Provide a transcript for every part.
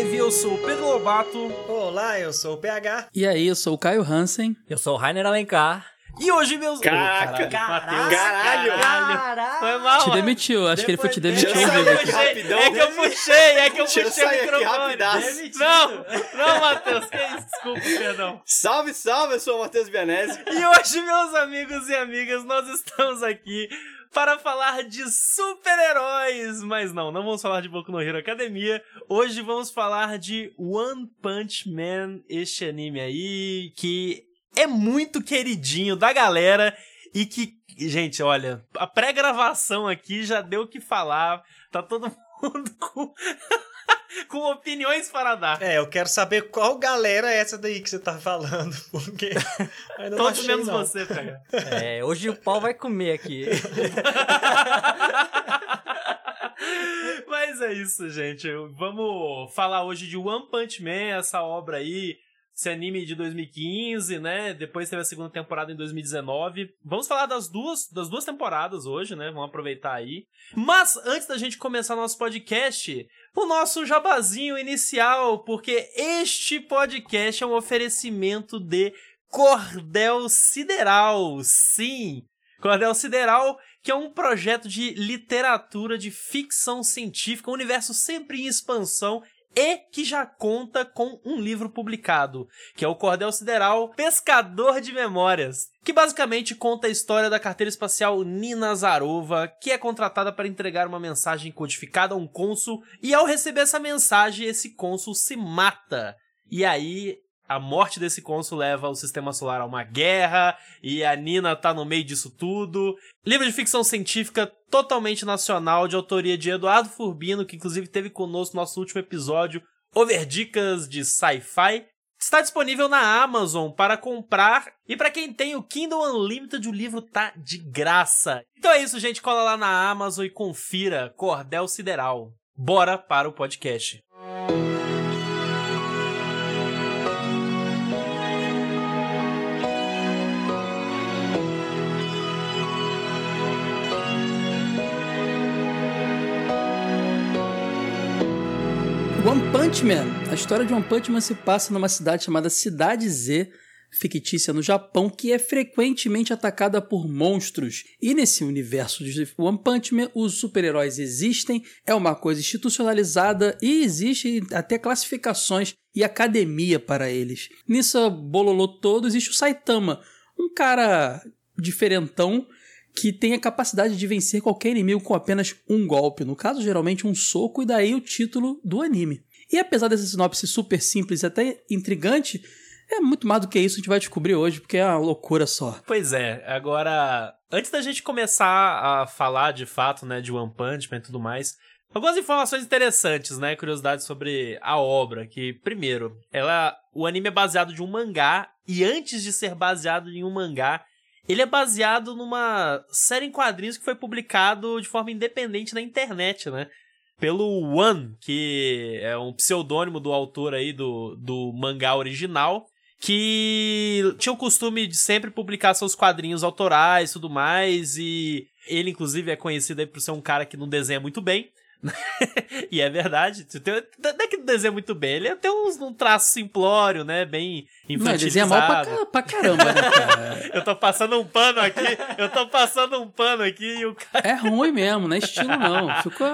Overdrive. Eu sou o Pedro Lobato. Olá, eu sou o PH. E aí, eu sou o Caio Hansen. Eu sou o Rainer Alencar. E hoje, meus. Caraca, Oh, caralho, caralho, caralho. Foi mal. Te demitiu, acho que ele foi te demitir. rapidão. É que eu puxei, é que eu Deixa eu puxei o microfone. Não, não, Matheus, que isso? Desculpa, perdão. Salve, salve, eu sou o Matheus Bianese. E hoje, meus amigos e amigas, nós estamos aqui para falar de super-heróis. Mas não, não vamos falar de Boku no Hero Academia. Hoje vamos falar de One Punch Man, este anime aí, que é muito queridinho da galera e que, gente, olha, a pré-gravação aqui já deu o que falar. Tá todo mundo com, com opiniões para dar. É, eu quero saber qual galera é essa daí que você tá falando, porque ainda não Todos achei, menos não. você, PH. É, hoje o pau vai comer aqui. Mas é isso, gente. Vamos falar hoje de One Punch Man, essa obra aí, esse anime de 2015, né? Depois teve a segunda temporada em 2019. Vamos falar das duas, das duas temporadas hoje, né? Vamos aproveitar aí. Mas antes da gente começar nosso podcast, o nosso jabazinho inicial, porque este podcast é um oferecimento de Cordel Sideral. Sim, Cordel Sideral, que é um projeto de literatura de ficção científica, um universo sempre em expansão e que já conta com um livro publicado, que é o Cordel Sideral Pescador de Memórias, que basicamente conta a história da carteira espacial Nina Zarova, que é contratada para entregar uma mensagem codificada a um cônsul, e ao receber essa mensagem, esse cônsul se mata. E aí a morte desse cônsul leva o sistema solar a uma guerra e a Nina tá no meio disso tudo. Livro de ficção científica totalmente nacional, de autoria de Eduardo Furbino, que inclusive teve conosco no nosso último episódio, Over Dicas de Sci-Fi. Está disponível na Amazon para comprar. E para quem tem o Kindle Unlimited, o livro tá de graça. Então é isso, gente. Cola lá na Amazon e confira Cordel Sideral. Bora para o podcast. One Punch Man. A história de One Punch Man se passa numa cidade chamada Cidade Z, fictícia no Japão, que é frequentemente atacada por monstros. E nesse universo de One Punch Man, os super-heróis existem, é uma coisa institucionalizada e existe até classificações e academia para eles. Nisso bololô todo existe o Saitama, um cara diferentão que tem a capacidade de vencer qualquer inimigo com apenas um golpe, no caso, geralmente um soco, e daí o título do anime. E apesar dessa sinopse super simples e até intrigante, é muito mais do que isso, a gente vai descobrir hoje, porque é uma loucura só. Pois é, agora, antes da gente começar a falar de fato, né, de One Punch Man e tudo mais, algumas informações interessantes, né, curiosidades sobre a obra, que, primeiro, ela, o anime é baseado de um mangá, e antes de ser baseado em um mangá, ele é baseado numa série em quadrinhos que foi publicado de forma independente na internet, né? Pelo One, que é um pseudônimo do autor aí do, do mangá original, que tinha o costume de sempre publicar seus quadrinhos autorais e tudo mais, e ele, inclusive, é conhecido aí por ser um cara que não desenha muito bem. E é verdade. Não é que não desenha muito bem, ele tem uns, um traço simplório, né? Bem Não, infantilizado. desenha mal pra, pra caramba, né, cara? Eu tô passando um pano aqui, eu tô passando um pano aqui e o cara. É ruim mesmo, não é estilo não. Ficou...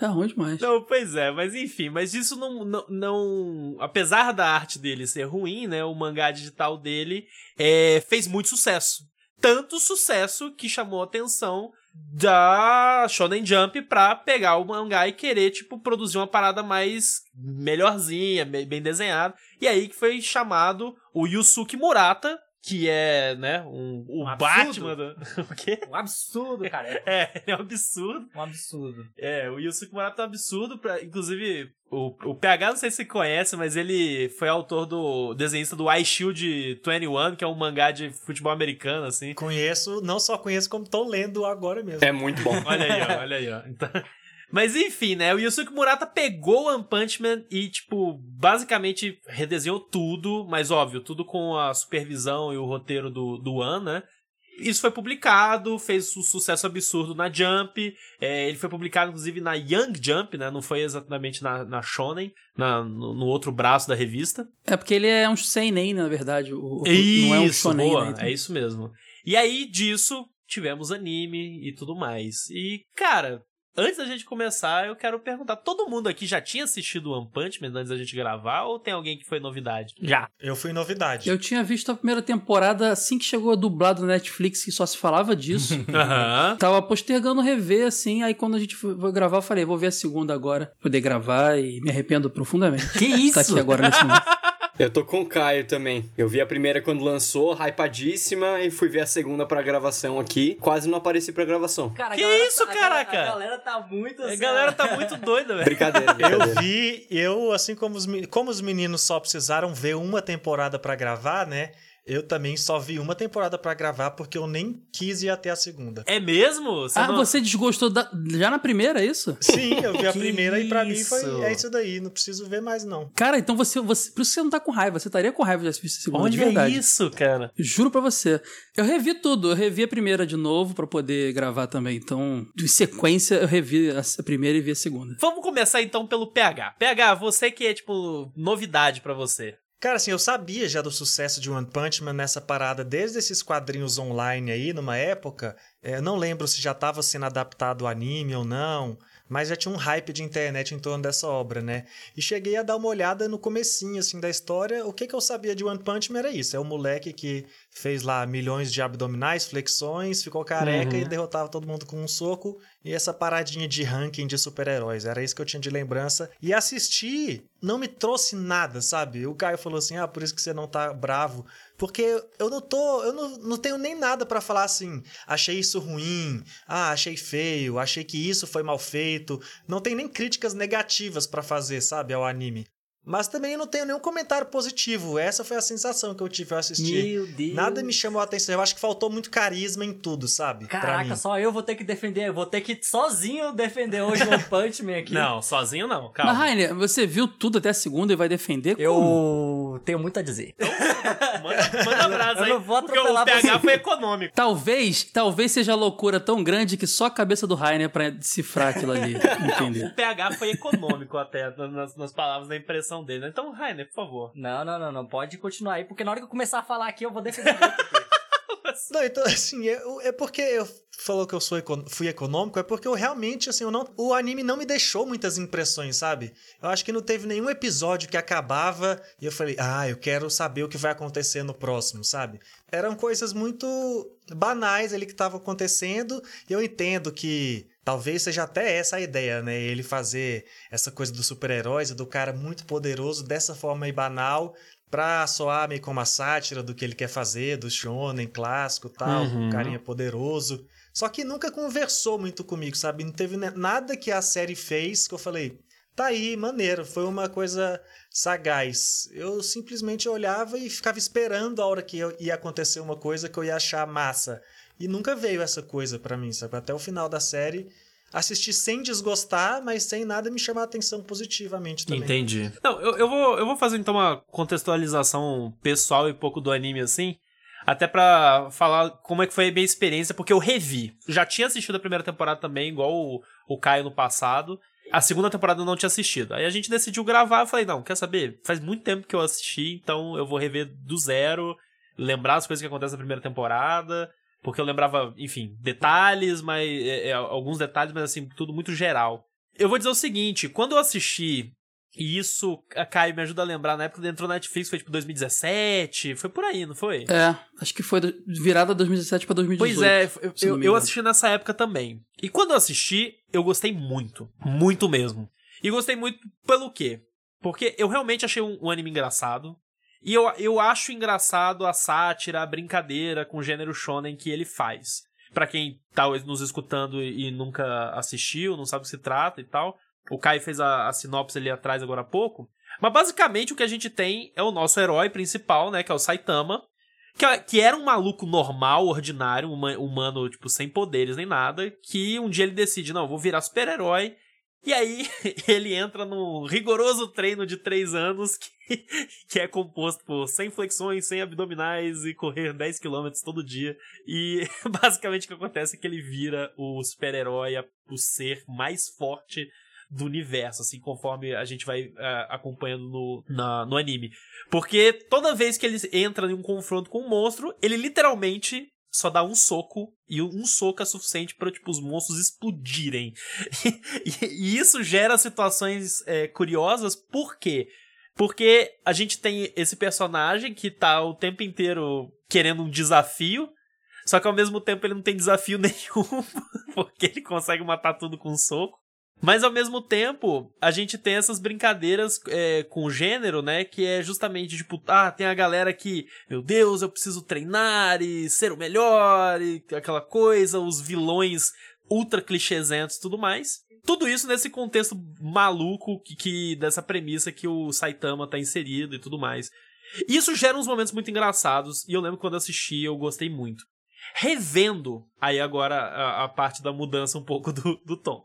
É ruim demais. Não, pois é, mas enfim, mas isso não, não, não- Apesar da arte dele ser ruim, né? O mangá digital dele é, fez muito sucesso. Tanto sucesso que chamou a atenção da Shonen Jump pra pegar o mangá e querer, tipo, produzir uma parada mais melhorzinha, me- bem desenhada. E aí que foi chamado o Yusuke Murata, que é, né, um, o Um. Batman do... o quê? Um absurdo, cara. É, ele é um absurdo. Um absurdo. É, o Yusuke Murata é um absurdo. Pra, inclusive, o, o PH não sei se você conhece, mas ele foi autor do desenhista do Ice Shield 21, que é um mangá de futebol americano, assim. Conheço, não só conheço, como tô lendo agora mesmo. É muito bom. Olha aí, ó, olha aí, ó. Então, mas enfim, né? O Yusuke Murata pegou o One Punch Man e, tipo, basicamente redesenhou tudo, mas óbvio, tudo com a supervisão e o roteiro do, do One, né? isso foi publicado, fez um sucesso absurdo na Jump. é, ele foi publicado, inclusive, na Young Jump, né? Não foi exatamente na, na Shonen, na, no, no outro braço da revista. É porque ele é um seinen, na verdade. O, Isso, não é um shonen, boa, né? Então- é isso mesmo. E aí, disso, tivemos anime e tudo mais. E, cara, antes da gente começar, eu quero perguntar: todo mundo aqui já tinha assistido One Punch Man antes da gente gravar? Ou tem alguém que foi novidade? Já. Eu fui novidade. Eu tinha visto a primeira temporada assim que chegou a dublado no Netflix, que só se falava disso. Aham. Tava postergando rever, assim, aí quando a gente foi foi gravar, eu falei, vou ver a segunda agora, poder gravar e me arrependo profundamente. Que isso? Tá aqui agora nesse momento. Eu tô com o Caio também. Eu vi a primeira quando lançou, hypadíssima, e fui ver a segunda pra gravação aqui. Quase não apareci pra gravação. Cara, Que galera isso, tá- a galera- caraca? A galera tá muito A assim, galera tá muito doida, velho. Brincadeira, Eu brincadeira. vi, eu, assim como os, como os meninos só precisaram ver uma temporada pra gravar, né? Eu também só vi uma temporada pra gravar porque eu nem quis ir até a segunda. É mesmo? Você ah, não- você desgostou da- já na primeira, é isso? Sim, eu vi a primeira e pra mim isso? foi é isso daí, não preciso ver mais não. Cara, então você, você. Por isso que você não tá com raiva. Você estaria com raiva de assistir a segunda, de Olha verdade. isso, cara. Juro pra você. Eu revi tudo. Eu revi a primeira de novo pra poder gravar também. Então, de sequência, eu revi a a primeira e vi a segunda. Vamos começar então pelo PH. PH, você que é, tipo, novidade pra você. Cara, assim, eu sabia já do sucesso de One Punch Man nessa parada desde esses quadrinhos online aí, numa época. É, não lembro se já estava sendo adaptado ao anime ou não, mas já tinha um hype de internet em torno dessa obra, né? E cheguei a dar uma olhada no comecinho, assim, da história. O que, que eu sabia de One Punch Man era isso. É o moleque que fez lá milhões de abdominais, flexões, ficou careca Uhum. e derrotava todo mundo com um soco. E essa paradinha de ranking de super-heróis. Era isso que eu tinha de lembrança. E assistir não me trouxe nada, sabe? O Caio falou assim: ah, por isso que você não tá bravo. Porque eu não tô. Eu não, não tenho nem nada pra falar assim. Achei isso ruim. Ah, achei feio. Achei que isso foi mal feito. Não tem nem críticas negativas pra fazer, sabe? Ao anime. Mas também não tenho nenhum comentário positivo. Essa foi a sensação que eu tive ao assistir. Meu Deus. Nada me chamou a atenção. Eu acho que faltou muito carisma em tudo, sabe? Pra Caraca, mim. só eu vou ter que defender. Eu vou ter que sozinho defender hoje o Punch Man aqui. Não, sozinho não, calma. Mas, Rainer, você viu tudo até a segunda e vai defender? Como? Eu tenho muito a dizer. Manda, manda abraço Eu aí. não vou porque o atropelar PH você. foi econômico. Talvez, talvez seja loucura tão grande que só a cabeça do Rainer pra decifrar aquilo ali, entender. O PH foi econômico até nas, nas palavras da impressão dele. né? Então, Rainer, por favor. Não, não, não, não. Pode continuar aí, porque na hora que eu começar a falar aqui, eu vou defender Não, então, assim, é, é porque eu falou que eu sou eco- fui econômico, é porque eu realmente, assim, eu não, o anime não me deixou muitas impressões, sabe? Eu acho que não teve nenhum episódio que acabava e eu falei, ah, eu quero saber o que vai acontecer no próximo, sabe? Eram coisas muito banais ali que estavam acontecendo e eu entendo que talvez seja até essa a ideia, né? Ele fazer essa coisa dos super-heróis do cara muito poderoso dessa forma aí banal pra soar meio como uma sátira do que ele quer fazer, do shonen clássico e tal, Uhum. um carinha poderoso. Só que nunca conversou muito comigo, sabe? Não teve nada que a série fez que eu falei, tá aí, maneiro, foi uma coisa sagaz. Eu simplesmente olhava e ficava esperando a hora que ia acontecer uma coisa que eu ia achar massa. E nunca veio essa coisa pra mim, sabe? Até o final da série, assisti sem desgostar, mas sem nada me chamar a atenção positivamente também. Entendi. Não, eu, eu, vou, eu vou fazer então uma contextualização pessoal e pouco do anime assim. Até pra falar como é que foi a minha experiência, porque eu revi. Já tinha assistido a primeira temporada também, igual o, o Caio no passado. A segunda temporada eu não tinha assistido. Aí a gente decidiu gravar, eu falei, não, quer saber? Faz muito tempo que eu assisti, então eu vou rever do zero, lembrar as coisas que acontecem na primeira temporada, porque eu lembrava, enfim, detalhes, mas é, é, alguns detalhes, mas assim, tudo muito geral. Eu vou dizer o seguinte, quando eu assisti, e isso, a Caio me ajuda a lembrar, na época que entrou na Netflix, foi tipo 2017, foi por aí, não foi? É, acho que foi virada 2017 pra 2018. Pois é, eu, eu, assisti nessa época também. E quando eu assisti, eu gostei muito. Muito mesmo. E gostei muito pelo quê? Porque eu realmente achei um, um anime engraçado. E eu, eu acho engraçado a sátira, a brincadeira com o gênero shonen que ele faz. Pra quem tá nos escutando e, nunca assistiu, não sabe o que se trata e tal. O Kai fez a, a sinopse ali atrás agora há pouco. Mas basicamente o que a gente tem é o nosso herói principal, né? Que é o Saitama. Que, que era um maluco normal, ordinário, um huma- humano, tipo, sem poderes nem nada. Que um dia ele decide, não, vou virar super-herói E aí ele entra num rigoroso treino de três anos que, que é composto por 100 flexões, 100 abdominais e correr 10 km todo dia. E basicamente o que acontece é que ele vira o super-herói, o ser mais forte do universo, assim, conforme a gente vai uh, acompanhando no, na, no anime. Porque toda vez que ele entra em um confronto com um monstro, ele literalmente só dá um soco e um soco é suficiente para tipo os monstros explodirem. e, e, isso gera situações é, curiosas, por quê? Porque a gente tem esse personagem que tá o tempo inteiro querendo um desafio, só que ao mesmo tempo ele não tem desafio nenhum, porque ele consegue matar tudo com um soco. Mas ao mesmo tempo, a gente tem essas brincadeiras é, com gênero, né? Que é justamente tipo, ah, tem a galera que, meu Deus, eu preciso treinar e ser o melhor e aquela coisa, os vilões ultra clichêsentos e tudo mais. Tudo isso nesse contexto maluco que, que dessa premissa que o Saitama tá inserido e tudo mais. Isso gera uns momentos muito engraçados e eu lembro quando assisti eu gostei muito. Revendo, aí agora a, a parte da mudança um pouco do, do tom.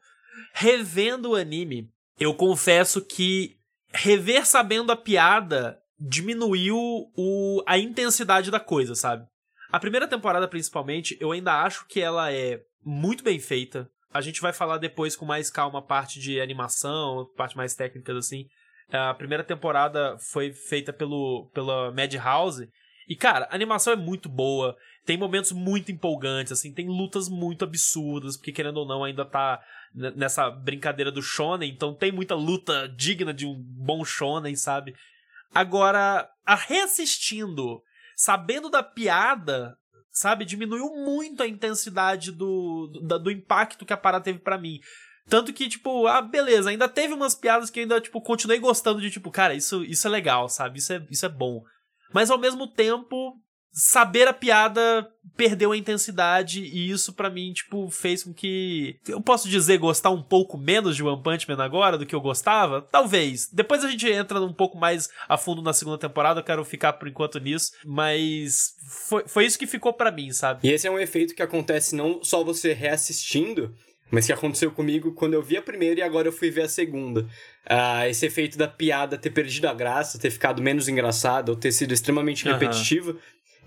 Revendo o anime, eu confesso que rever sabendo a piada diminuiu o, a intensidade da coisa, sabe? A primeira temporada, principalmente, eu ainda acho que ela é muito bem feita. A gente vai falar depois com mais calma a parte de animação, parte mais técnicas assim. A primeira temporada foi feita pelo, pela Madhouse. E, cara, a animação é muito boa. Tem momentos muito empolgantes, assim. Tem lutas muito absurdas, porque, querendo ou não, ainda tá nessa brincadeira do shonen, então tem muita luta digna de um bom shonen, sabe? Agora, a reassistindo, sabendo da piada, sabe, diminuiu muito a intensidade do, do, do impacto que a parada teve para mim. Tanto que, tipo, ah, beleza, ainda teve umas piadas que eu ainda, tipo, continuei gostando de, tipo, cara, isso, isso é legal, sabe? Isso é, isso é bom. Mas ao mesmo tempo, saber a piada perdeu a intensidade e isso para mim, tipo, fez com que eu posso dizer gostar um pouco menos de One Punch Man agora do que eu gostava? Talvez. Depois a gente entra um pouco mais a fundo na segunda temporada, eu quero ficar por enquanto nisso, mas foi, foi isso que ficou para mim, sabe? E esse é um efeito que acontece não só você reassistindo, mas que aconteceu comigo quando eu vi a primeira e agora eu fui ver a segunda. Uh, esse efeito da piada ter perdido a graça, ter ficado menos engraçada ou ter sido extremamente repetitiva,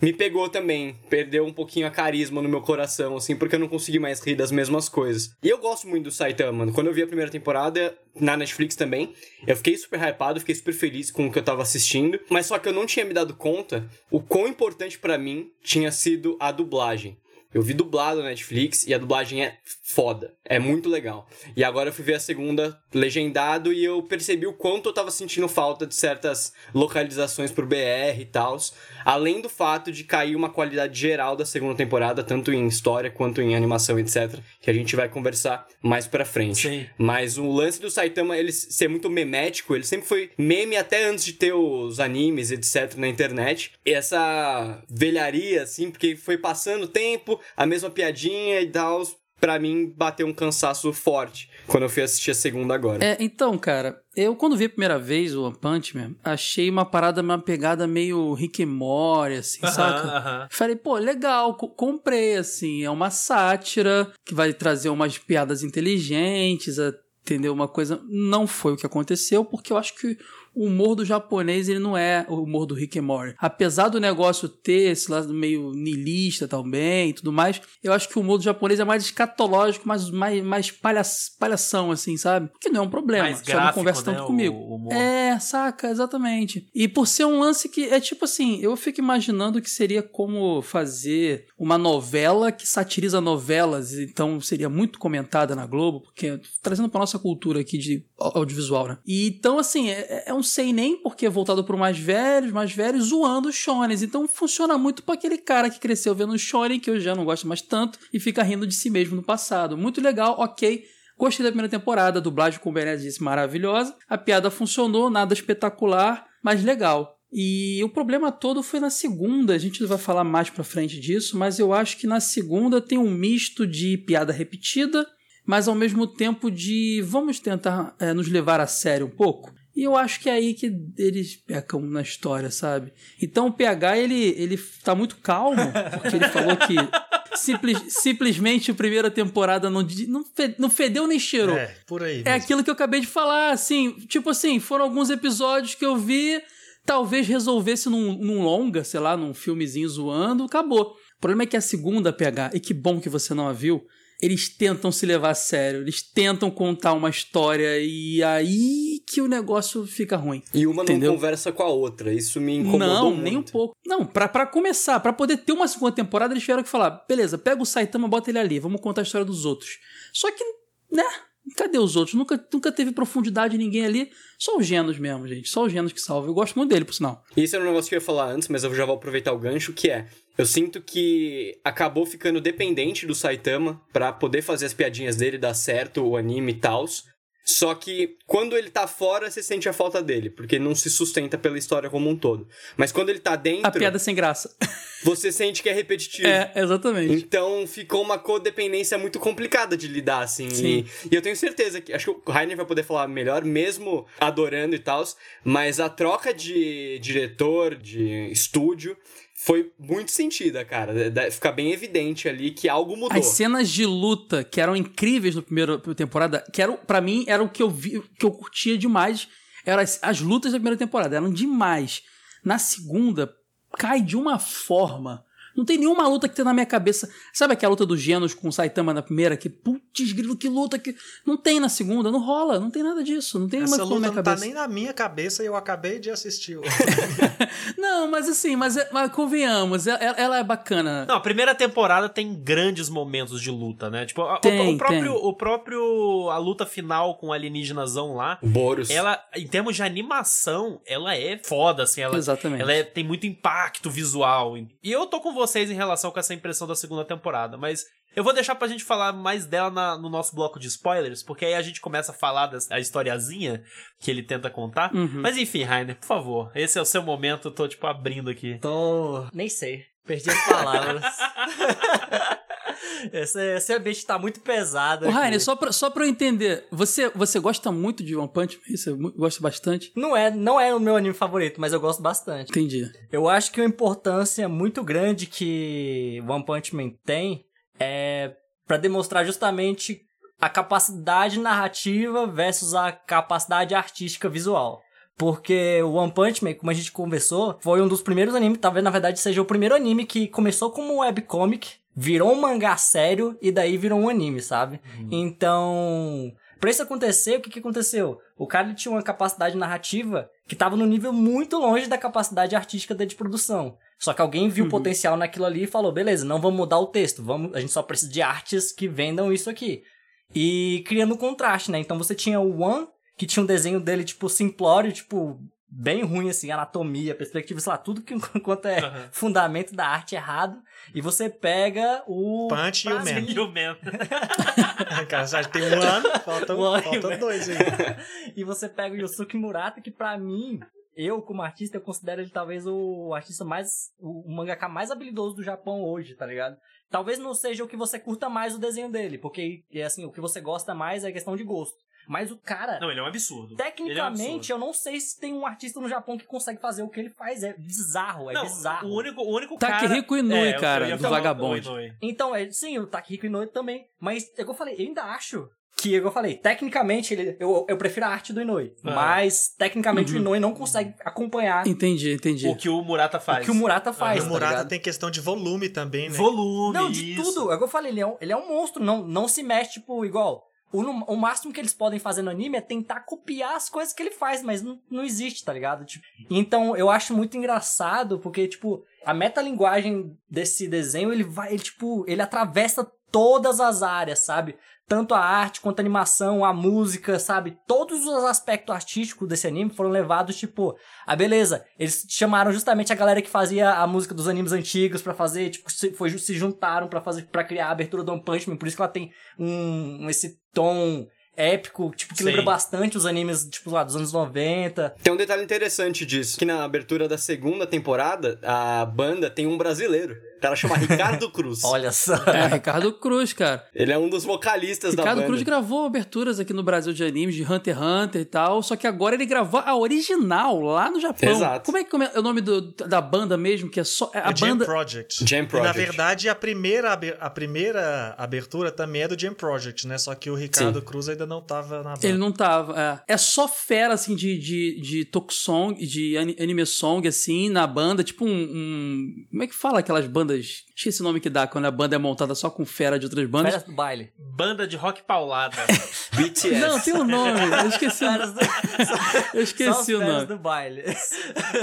me pegou também. Perdeu um pouquinho a carisma no meu coração, assim, porque eu não consegui mais rir das mesmas coisas. E eu gosto muito do Saitama. Quando eu vi a primeira temporada, na Netflix também, eu fiquei super hypado, fiquei super feliz com o que eu tava assistindo. Mas só que eu não tinha me dado conta o quão importante para mim tinha sido a dublagem. Eu vi dublado na Netflix e a dublagem é foda. É muito legal. E agora eu fui ver a segunda legendado e eu percebi o quanto eu tava sentindo falta de certas localizações pro BR e tal. Além do fato de cair uma qualidade geral da segunda temporada, tanto em história quanto em animação, etc. Que a gente vai conversar mais pra frente. Sim. Mas o lance do Saitama, ele ser muito memético, ele sempre foi meme até antes de ter os animes, etc. na internet. E essa velharia, assim, porque foi passando o tempo, a mesma piadinha e tal, pra mim bateu um cansaço forte quando eu fui assistir a segunda agora. É, então, cara, eu quando vi a primeira vez o One Punch Man, achei uma parada, uma pegada meio Rick and Morty, assim, uh -huh, saca? Uh -huh. Falei, pô, legal, comprei, assim, é uma sátira que vai trazer umas piadas inteligentes, entendeu? Uma coisa. Não foi o que aconteceu, porque eu acho que o humor do japonês ele não é o humor do Rick and Morty. Apesar do negócio ter esse lado meio niilista também e tudo mais, eu acho que o humor do japonês é mais escatológico, mais, mais, mais palha, palhação, assim, sabe? Que não é um problema. Mais só gráfico, não conversa tanto né, comigo. o é, saca, exatamente. E por ser um lance que é tipo assim, eu fico imaginando que seria como fazer uma novela que satiriza novelas, então seria muito comentada na Globo, porque trazendo pra nossa cultura aqui de audiovisual, né? E então, assim, é, é um sei nem porque é voltado pro mais velhos, mais velhos, zoando os shonens. Então funciona muito pra aquele cara que cresceu vendo o shonen, que eu já não gosto mais tanto, e fica rindo de si mesmo no passado. Muito legal, ok. Gostei da primeira temporada, a dublagem com o disse maravilhosa. A piada funcionou, nada espetacular, mas legal. E o problema todo foi na segunda, a gente vai falar mais pra frente disso, mas eu acho que na segunda tem um misto de piada repetida, mas ao mesmo tempo de vamos tentar é, nos levar a sério um pouco. E eu acho que é aí que eles pecam na história, sabe? Então o PH, ele, ele tá muito calmo, porque ele falou que simples, simplesmente a primeira temporada não, não, fe- não fedeu nem cheirou. É, por aí. É mesmo. aquilo que eu acabei de falar, assim, tipo assim, foram alguns episódios que eu vi, talvez resolvesse num, num longa, sei lá, num filmezinho zoando, acabou. O problema é que a segunda PH, e que bom que você não a viu, eles tentam se levar a sério, eles tentam contar uma história e aí que o negócio fica ruim. E uma Entendeu? não conversa com a outra. Isso me incomodou Não, muito. nem um pouco. Não, pra, pra começar, pra poder ter uma segunda temporada, eles tiveram que falar: beleza, pega o Saitama, bota ele ali, vamos contar a história dos outros. Só que, né? Cadê os outros? Nunca, nunca teve profundidade ninguém ali. Só os Genos mesmo, gente. Só os Genos que salvam. Eu gosto muito dele, por sinal. Isso era um negócio que eu ia falar antes, mas eu já vou aproveitar o gancho, que é... Eu sinto que acabou ficando dependente do Saitama pra poder fazer as piadinhas dele, dar certo, o anime e tals. Só que quando ele tá fora, você sente a falta dele, porque não se sustenta pela história como um todo. Mas quando ele tá dentro, A piada sem graça. você sente que é repetitivo. é, exatamente. Então ficou uma codependência muito complicada de lidar, assim. Sim. E, e eu tenho certeza que. Acho que o Rainer vai poder falar melhor, mesmo adorando e tal. Mas a troca de diretor, de estúdio, foi muito sentida, cara. Da- Fica bem evidente ali que algo mudou. As cenas de luta que eram incríveis na primeira temporada, que eram, para mim, era o que eu vi, que eu curtia demais. Eram as, as lutas da primeira temporada, eram demais. Na segunda, cai de uma forma. Não tem nenhuma luta que tem na minha cabeça. Sabe aquela luta dos Genos com o Saitama na primeira? Que putz, grilo, que luta que. Não tem na segunda, não rola, não tem nada disso. Não tem nenhuma Essa coisa na luta minha não tá cabeça. nem na minha cabeça e eu acabei de assistir. Não, mas assim, mas, é- mas convenhamos, ela, ela é bacana. Não, a primeira temporada tem grandes momentos de luta, né? Tipo, a- o- Tem, o, próprio, tem. o próprio. A luta final com o alienígenazão lá. O Boros. Ela, em termos de animação, ela é foda, assim. Ela, Exatamente. ela é- tem muito impacto visual. E eu tô com vocês em relação com essa impressão da segunda temporada, mas eu vou deixar pra gente falar mais dela na- no nosso bloco de spoilers, porque aí a gente começa a falar da historiazinha que ele tenta contar. Uhum. Mas enfim, Rainer, por favor, esse é o seu momento, eu tô, tipo, abrindo aqui. Tô. Nem sei. Perdi as palavras. esse, esse ambiente tá muito pesado. Ô. Rainer, só pra, só pra eu entender, você, você gosta muito de One Punch Man? Você gosta bastante? Não é, não é o meu anime favorito, mas eu gosto bastante. Entendi. Eu acho que uma importância muito grande que One Punch Man tem é pra demonstrar justamente a capacidade narrativa versus a capacidade artística visual. Porque o One Punch Man, como a gente conversou, foi um dos primeiros animes, talvez na verdade seja o primeiro anime que começou como um webcomic, virou um mangá sério e daí virou um anime, sabe? Então, pra isso acontecer, o que que aconteceu? O cara tinha uma capacidade narrativa que tava no nível muito longe da capacidade artística dele de produção. Só que alguém viu o potencial naquilo ali e falou: beleza, não vamos mudar o texto, vamos, a gente só precisa de artes que vendam isso aqui. E criando um contraste, né? Então você tinha o One, que tinha um desenho dele, tipo, simplório, tipo, bem ruim, assim, anatomia, perspectiva, sei lá, tudo que enquanto é Aham. fundamento da arte errado. E você pega o. Punch e o. Man. E o Man. Cara, já tem um ano, faltam, Um ano faltam meio. dois aí. e você pega o Yosuke Murata, que pra mim, eu como artista, eu considero ele talvez o artista mais. o mangaka mais habilidoso do Japão hoje, tá ligado? Talvez não seja o que você curta mais o desenho dele, porque, é assim, o que você gosta mais é questão de gosto. Mas o cara, Não, ele é um absurdo. Ele é um tecnicamente, eu não sei se tem um artista no Japão que consegue fazer o que ele faz. É bizarro, é Não, bizarro. o único, o único cara... Takehiko Inui, É, cara, do Vagabond. Inui. Então, é, sim, o Takehiko Inoue também. Mas, é o que eu falei, eu ainda acho que, é o que eu falei, tecnicamente, ele, eu, eu prefiro a arte do Inoue. Ah. Mas, tecnicamente, Uhum. o Inoue não consegue acompanhar Entendi, entendi. O que o Murata faz. o que o Murata faz, o tá Murata ligado? tem questão de volume também, né? Volume, Não, de isso. tudo. É o que eu falei, ele é um, ele é um monstro, não, não se mexe, tipo, igual... O, o máximo que eles podem fazer no anime é tentar copiar as coisas que ele faz, mas não, não existe, tá ligado? Tipo, então, eu acho muito engraçado, porque, tipo, a metalinguagem desse desenho, ele vai, ele, tipo, ele atravessa todas as áreas, sabe? Tanto a arte quanto a animação, a música, sabe? Todos os aspectos artísticos desse anime foram levados, tipo, ah, beleza. Eles chamaram justamente a galera que fazia a música dos animes antigos pra fazer, tipo, se, foi, se juntaram pra fazer para criar a abertura do One Punch Man, por isso que ela tem um esse tom épico, tipo, que Sim. lembra bastante os animes, tipo, lá, dos anos 90. Tem um detalhe interessante disso, que na abertura da segunda temporada, a banda tem um brasileiro. O cara chama Ricardo Cruz. Olha só. É, Ricardo Cruz, cara. Ele é um dos vocalistas da Ricardo banda. Cruz gravou aberturas aqui no Brasil de animes, de Hunter x Hunter e tal, só que agora ele gravou a original lá no Japão. Exato. Como é que como é o nome do- da banda mesmo, que é só... é a o Jam banda... Project. Jam E na Project. verdade, a primeira, a primeira abertura também é do Jam Project, né? Só que o Ricardo Cruz ainda não tava na banda. Ele não tava. É, é só fera, assim, de, de, de tokusong, de ani- anime song, assim, na banda. Tipo um, um- Como é que fala aquelas bandas? Esqueci o nome que dá quando a banda é montada só com fera de outras bandas. Férias do baile. Banda de rock paulada. BTS. Não, tem um nome. Eu esqueci, o- do... eu esqueci o nome. do baile.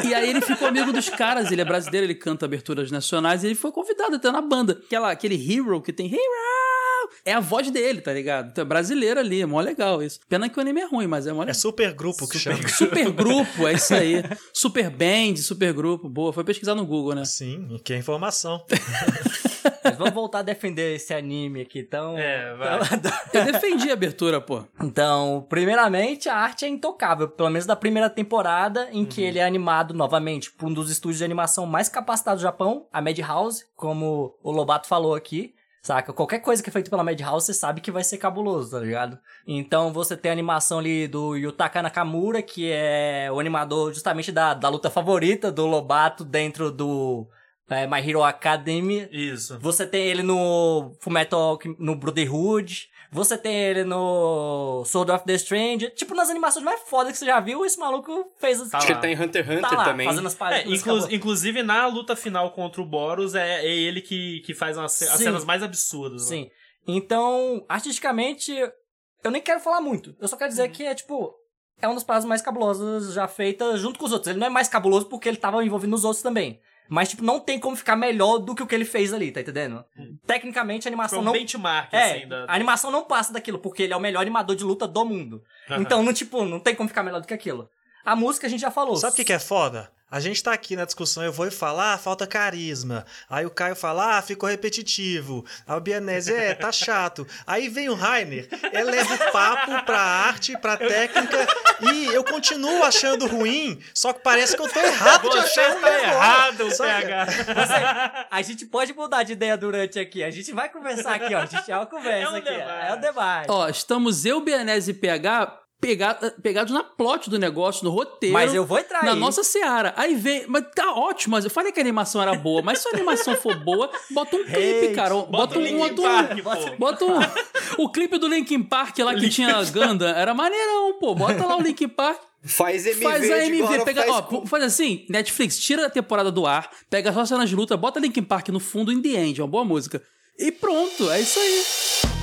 E aí ele ficou amigo dos caras. Ele é brasileiro, ele canta aberturas nacionais. E ele foi convidado até na banda. Aquela, aquele Hero que tem Hero! É a voz dele, tá ligado? Então é brasileiro ali, é mó legal isso. Pena que o anime é ruim, mas é mó É legal. super grupo que chama. Super grupo, é isso aí. Super band, super grupo, boa. Foi pesquisar no Google, né? Sim, e que é informação. Mas vamos voltar a defender esse anime aqui, então... É, vai. Eu defendi a abertura, pô. Então, primeiramente, a arte é intocável, pelo menos da primeira temporada, em que ele é animado novamente por um dos estúdios de animação mais capacitados do Japão, a Madhouse, como o Lobato falou aqui. Saca? Qualquer coisa que é feita pela Madhouse, você sabe que vai ser cabuloso, tá ligado? Então você tem a animação ali do Yutaka Nakamura, que é o animador justamente da, da luta favorita do Lobato dentro do é, My Hero Academy. Isso. Você tem ele no Fullmetal Alchemy- no Brotherhood. Você tem ele no Sword of the Strange. Tipo, nas animações mais fodas que você já viu, esse maluco fez... Tá Acho que lá. ele tá em Hunter x Hunter tá lá, também. fazendo as É, inclu- inclusive na luta final contra o Boros, é, é ele que, que faz umas, as Sim. cenas mais absurdas. né? Sim. Então, artisticamente, eu nem quero falar muito. Eu só quero Uhum. dizer que é, tipo... É uma das paradas mais cabulosas já feitas junto com os outros. Ele não é mais cabuloso porque ele tava envolvido nos outros também. Mas, tipo, não tem como ficar melhor do que o que ele fez ali, tá entendendo? Tecnicamente, a animação um não benchmark, É, assim, da... a animação não passa daquilo, porque ele é o melhor animador de luta do mundo. Então, não, tipo, não tem como ficar melhor do que aquilo. A música a gente já falou. Sabe o que, que é foda? A gente tá aqui na discussão, eu vou e falar, ah, falta carisma. Aí o Caio fala, ah, ficou repetitivo. Aí o Bianese, é, tá chato. Aí vem o Rainer, eleva o papo pra arte, pra técnica, e eu continuo achando ruim, só que parece que eu tô errado de Você achar ruim tá agora, errado, sabe? PH. A gente pode mudar de ideia durante aqui. A gente vai conversar aqui, ó. A gente é uma conversa É um aqui. debate. É o debate. Ó, estamos eu, Bianese e PH pega- pegados na plot do negócio, no roteiro. Mas eu vou entrar Na aí. nossa seara. Aí vem. Mas tá ótimo, mas eu falei que a animação era boa. Mas se a animação for boa, bota um clipe, cara. Bota Bota o um. Linkin Bota um, Park, bota um. O clipe do Linkin Park lá que tinha Ganda era maneirão, pô. Bota lá o Linkin Park. Faz MV Faz a de MV, pega, High ó, faz assim, Netflix, tira a temporada do ar, pega só cenas de luta, bota Linkin Park no fundo in the end, é uma boa música. E pronto, é isso aí.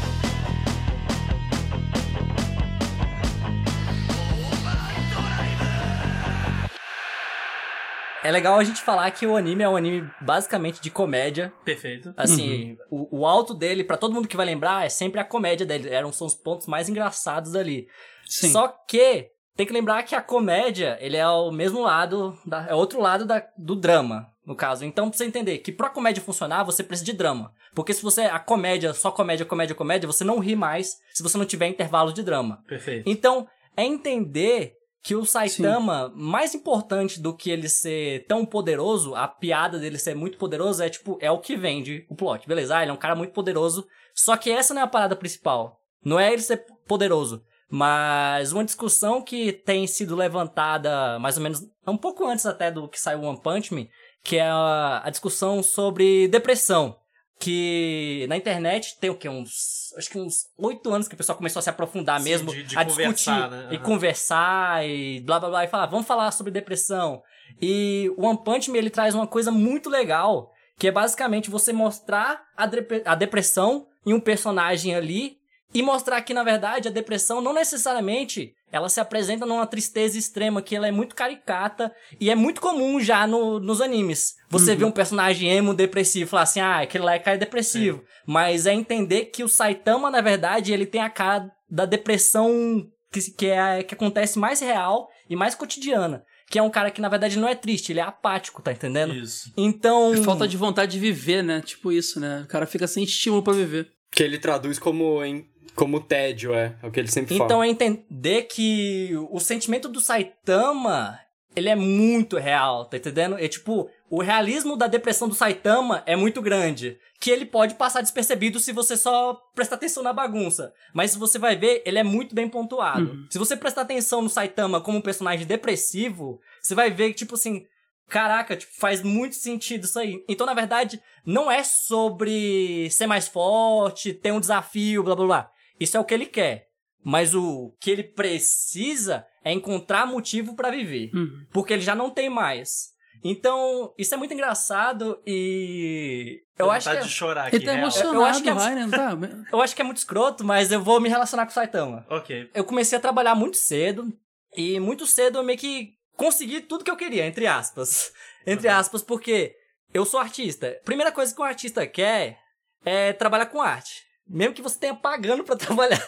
É legal a gente falar que o anime é um anime basicamente de comédia. Perfeito. Assim, o, o alto dele, pra todo mundo que vai lembrar, é sempre a comédia dele. Eram, são os pontos mais engraçados ali. Sim. Só que tem que lembrar que a comédia, ele é o mesmo lado, da- é outro lado da, do drama, no caso. Então, pra você entender que pra comédia funcionar, você precisa de drama. Porque se você, a comédia, só comédia, comédia, comédia, você não ri mais se você não tiver intervalo de drama. Perfeito. Então, é entender que o Saitama, mais importante do que ele ser tão poderoso, a piada dele ser muito poderoso é tipo, é o que vende o plot. Beleza, ah, ele é um cara muito poderoso. Só que essa não é a parada principal. Não é ele ser poderoso. Mas uma discussão que tem sido levantada mais ou menos um pouco antes até do que saiu One Punch Man, que é a, a discussão sobre depressão. Que na internet tem o quê? Uns. Acho que uns oito anos que o pessoal começou a se aprofundar Sim, mesmo, de- de a discutir né? e conversar e blá blá blá e falar, vamos falar sobre depressão. E o One Punch Man ele traz uma coisa muito legal, que é basicamente você mostrar a, depre- a depressão em um personagem ali e mostrar que na verdade a depressão não necessariamente ela se apresenta numa tristeza extrema, que ela é muito caricata e é muito comum já no- nos animes. Você vê um personagem emo depressivo e falar assim, ah, aquele lá é cara depressivo. Mas é entender que o Saitama, na verdade, ele tem a cara da depressão que, que, é, que acontece mais real e mais cotidiana. Que é um cara que, na verdade, não é triste, ele é apático, tá entendendo? Isso. Então. Falta de vontade de viver, né? Tipo isso, né? O cara fica sem estímulo pra viver. Que ele traduz como em como tédio, é. É o que ele sempre Então fala. é entender que o sentimento do Saitama, ele é muito real, tá entendendo? É tipo, o realismo da depressão do Saitama é muito grande. Que ele pode passar despercebido se você só prestar atenção na bagunça. Mas se você vai ver, ele é muito bem pontuado. Uhum. Se você prestar atenção no Saitama como um personagem depressivo, você vai ver que, tipo assim, caraca, tipo, faz muito sentido isso aí. Então, na verdade, não é sobre ser mais forte, ter um desafio, blá blá blá. Isso é o que ele quer. Mas o que ele precisa é encontrar motivo pra viver. Uhum. Porque ele já não tem mais. Então, isso é muito engraçado e. Eu acho, que vontade é, de chorar aqui, Ele tá real. emocionado, Eu acho que é- tá? eu acho que é muito escroto, mas eu vou me relacionar com o Saitama. Ok. Eu comecei a trabalhar muito cedo. E muito cedo eu meio que consegui tudo que eu queria, entre aspas. Entre aspas, porque eu sou artista. Primeira coisa que um artista quer é trabalhar com arte. Mesmo que você tenha pagando pra trabalhar.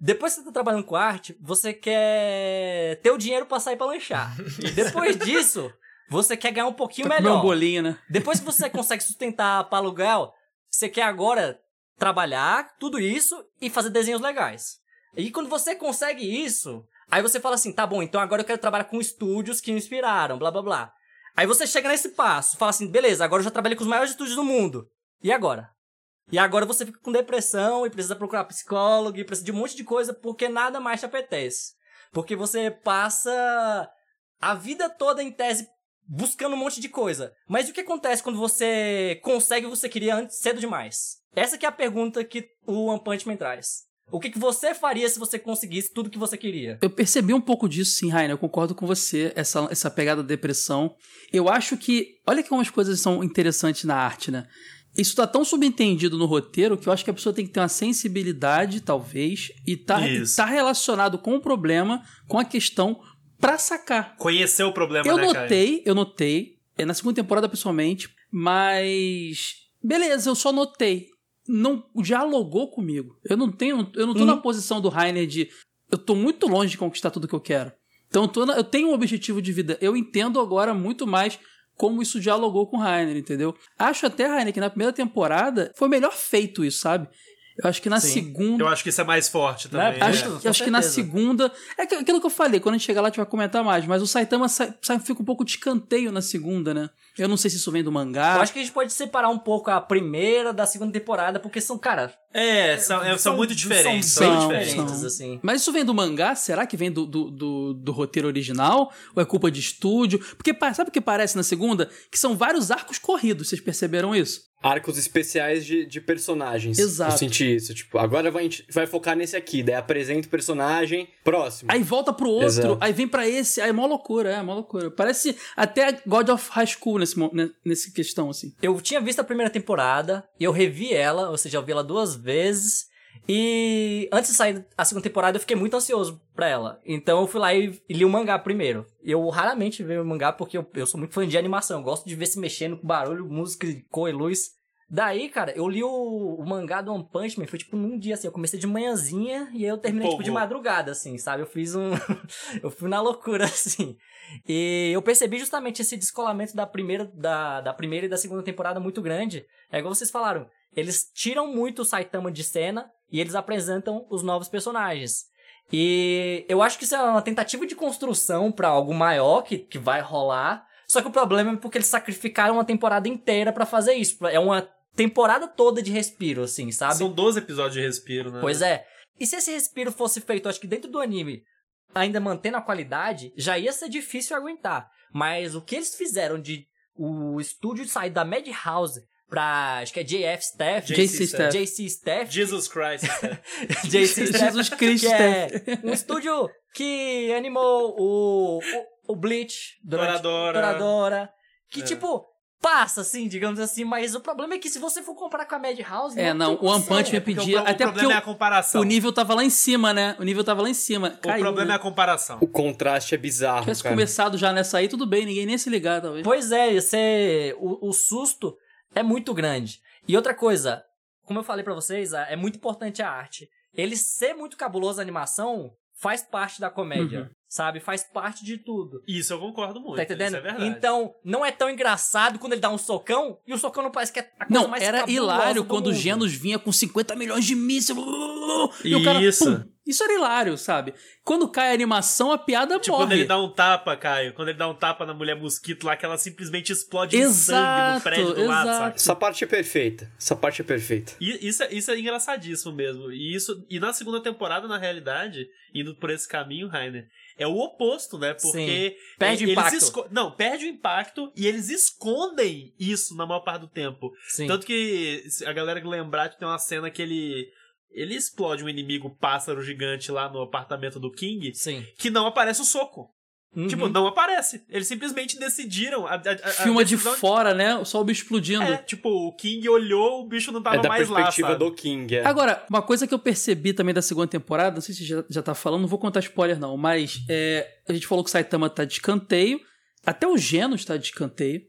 Depois que você tá trabalhando com arte, você quer ter o dinheiro pra sair pra lanchar. Depois disso, você quer ganhar um pouquinho Pra comer um melhor. bolinho, né? Depois que você consegue sustentar para aluguel, você quer agora trabalhar tudo isso e fazer desenhos legais. E quando você consegue isso, aí você fala assim, tá bom, então agora eu quero trabalhar com estúdios que me inspiraram, blá blá blá. Aí você chega nesse passo, fala assim, beleza, agora eu já trabalhei com os maiores estúdios do mundo. E agora? E agora você fica com depressão e precisa procurar psicólogo e precisa de um monte de coisa porque nada mais te apetece. Porque você passa a vida toda em tese buscando um monte de coisa. Mas o que acontece quando você consegue o que você queria antes, cedo demais? Essa que é a pergunta que o One Punch Man traz. O que, que você faria se você conseguisse tudo que você queria? Eu percebi um pouco disso, sim, Rainer. Eu concordo com você, essa, essa pegada da depressão. Eu acho que. Olha que umas coisas são interessantes na arte, né? Isso tá tão subentendido no roteiro que eu acho que a pessoa tem que ter uma sensibilidade, talvez, e tá, e tá relacionado com o problema, com a questão, pra sacar. Conhecer o problema, Eu né, Caio? notei, eu notei, é, na segunda temporada pessoalmente, mas. Beleza, eu só notei. Não dialogou comigo. Eu não tenho. Eu não tô Uhum. na posição do Rainer de. Eu tô muito longe de conquistar tudo que eu quero. Então eu, tô na- eu tenho um objetivo de vida. Eu entendo agora muito mais como isso dialogou com o Rainer, entendeu? Acho até, Rainer, que na primeira temporada foi melhor feito isso, sabe? Eu acho que na Sim. segunda. Eu acho que isso é mais forte também. Né? né? Acho, com acho que na segunda. É que- aquilo que eu falei, quando a gente chegar lá a gente vai comentar mais, mas o Saitama sai, sai- fica um pouco de escanteio na segunda, né? Eu não sei se isso vem do mangá. Eu acho que a gente pode separar um pouco a primeira da segunda temporada, porque são, cara. É, são, é, são muito diferentes. São São, bem São, diferentes. são. assim. Mas isso vem do mangá? Será que vem do, do, do, do roteiro original? Ou é culpa de estúdio? Porque sabe o que parece na segunda? Que são vários arcos corridos, vocês perceberam isso? Arcos especiais de, de personagens. Exato. Eu senti isso. Tipo, agora vai, a gente vai focar nesse aqui. Daí apresenta o personagem. Próximo. Aí volta pro outro, Exato. aí vem pra esse, aí é mó loucura, é mó loucura. Parece até God of High School nesse, nesse questão, assim. Eu tinha visto a primeira temporada, e eu revi ela, ou seja, eu vi ela duas vezes. E antes de sair a segunda temporada, eu fiquei muito ansioso pra ela. Então eu fui lá e, e li o mangá primeiro. Eu raramente vejo o mangá porque eu, eu sou muito fã de animação. Eu gosto de ver se mexendo com barulho, música, cor e luz. Daí, cara, eu li o, o mangá do One Punch Man, foi tipo num dia assim, eu comecei de manhãzinha e aí eu terminei tipo de madrugada, assim, sabe? Eu fiz um. eu fui na loucura, assim. E eu percebi justamente esse descolamento da primeira, da, da primeira e da segunda temporada muito grande. É igual vocês falaram, eles tiram muito o Saitama de cena e eles apresentam os novos personagens. E eu acho que isso é uma tentativa de construção pra algo maior que, que vai rolar. Só que o problema é porque eles sacrificaram uma temporada inteira pra fazer isso. É uma temporada toda de respiro, assim, sabe? São 12 episódios de respiro, né? Pois é. E se esse respiro fosse feito, acho que dentro do anime, ainda mantendo a qualidade, já ia ser difícil aguentar. Mas o que eles fizeram de o estúdio sair da Madhouse pra, acho que é JF Staff, JC Staff. JC Staff, Jesus Christ. JC Staff, Jesus que é um estúdio que animou o, o, o Bleach, durante- Toradora. Toradora, que É. tipo passa assim, digamos assim, mas o problema é que se você for comparar com a Madhouse, É, não, o One. Punch Man Porque pedia. o, até o porque problema é o, a comparação. o nível tava lá em cima, né? O nível tava lá em cima. O Caiu, problema né? é a comparação. O contraste é bizarro. Se tivesse cara. começado já nessa aí, tudo bem, ninguém nem se ligar, talvez. Pois é, ia ser- o, o susto é muito grande. E outra coisa, como eu falei pra vocês, é muito importante a arte. Ele ser muito cabuloso a animação faz parte da comédia. Uhum. Sabe? Faz parte de tudo. Isso eu concordo muito. Tá entendendo? Isso é verdade. então, não é tão engraçado quando ele dá um socão e o socão não parece que é a coisa Não, mais era cabulosa hilário do quando o. Genos vinha com 50 milhões de mísseis. E o cara. Isso. pum. Isso era hilário, sabe? Quando cai a animação, a piada Tipo, morre. quando ele dá um tapa, Caio, quando ele dá um tapa na mulher mosquito lá, que ela simplesmente explode em sangue Exato, no prédio do lado, exato. sabe? Essa parte é perfeita. Essa parte é perfeita. E isso, é- isso é engraçadíssimo mesmo. E, isso, e na segunda temporada, na realidade, indo por esse caminho, Rainer, é o oposto, né? Porque. Perde o eles impacto. esco- Não, perde o impacto e eles escondem isso na maior parte do tempo. Sim. Tanto que a galera lembrar que tem uma cena que ele. Ele explode um inimigo pássaro gigante lá no apartamento do King, Sim. que não aparece o soco. Uhum. Tipo, não aparece. Eles simplesmente decidiram. A, a, a- Filma de fora, né? Só o bicho explodindo. É, tipo, o King olhou, o bicho não tava é da mais lá. perspectiva do King, é. Agora, uma coisa que eu percebi também da segunda temporada, não sei se já, já tá falando, não vou contar spoiler não, mas é, a gente falou que o Saitama tá de escanteio, até o Genos tá de escanteio.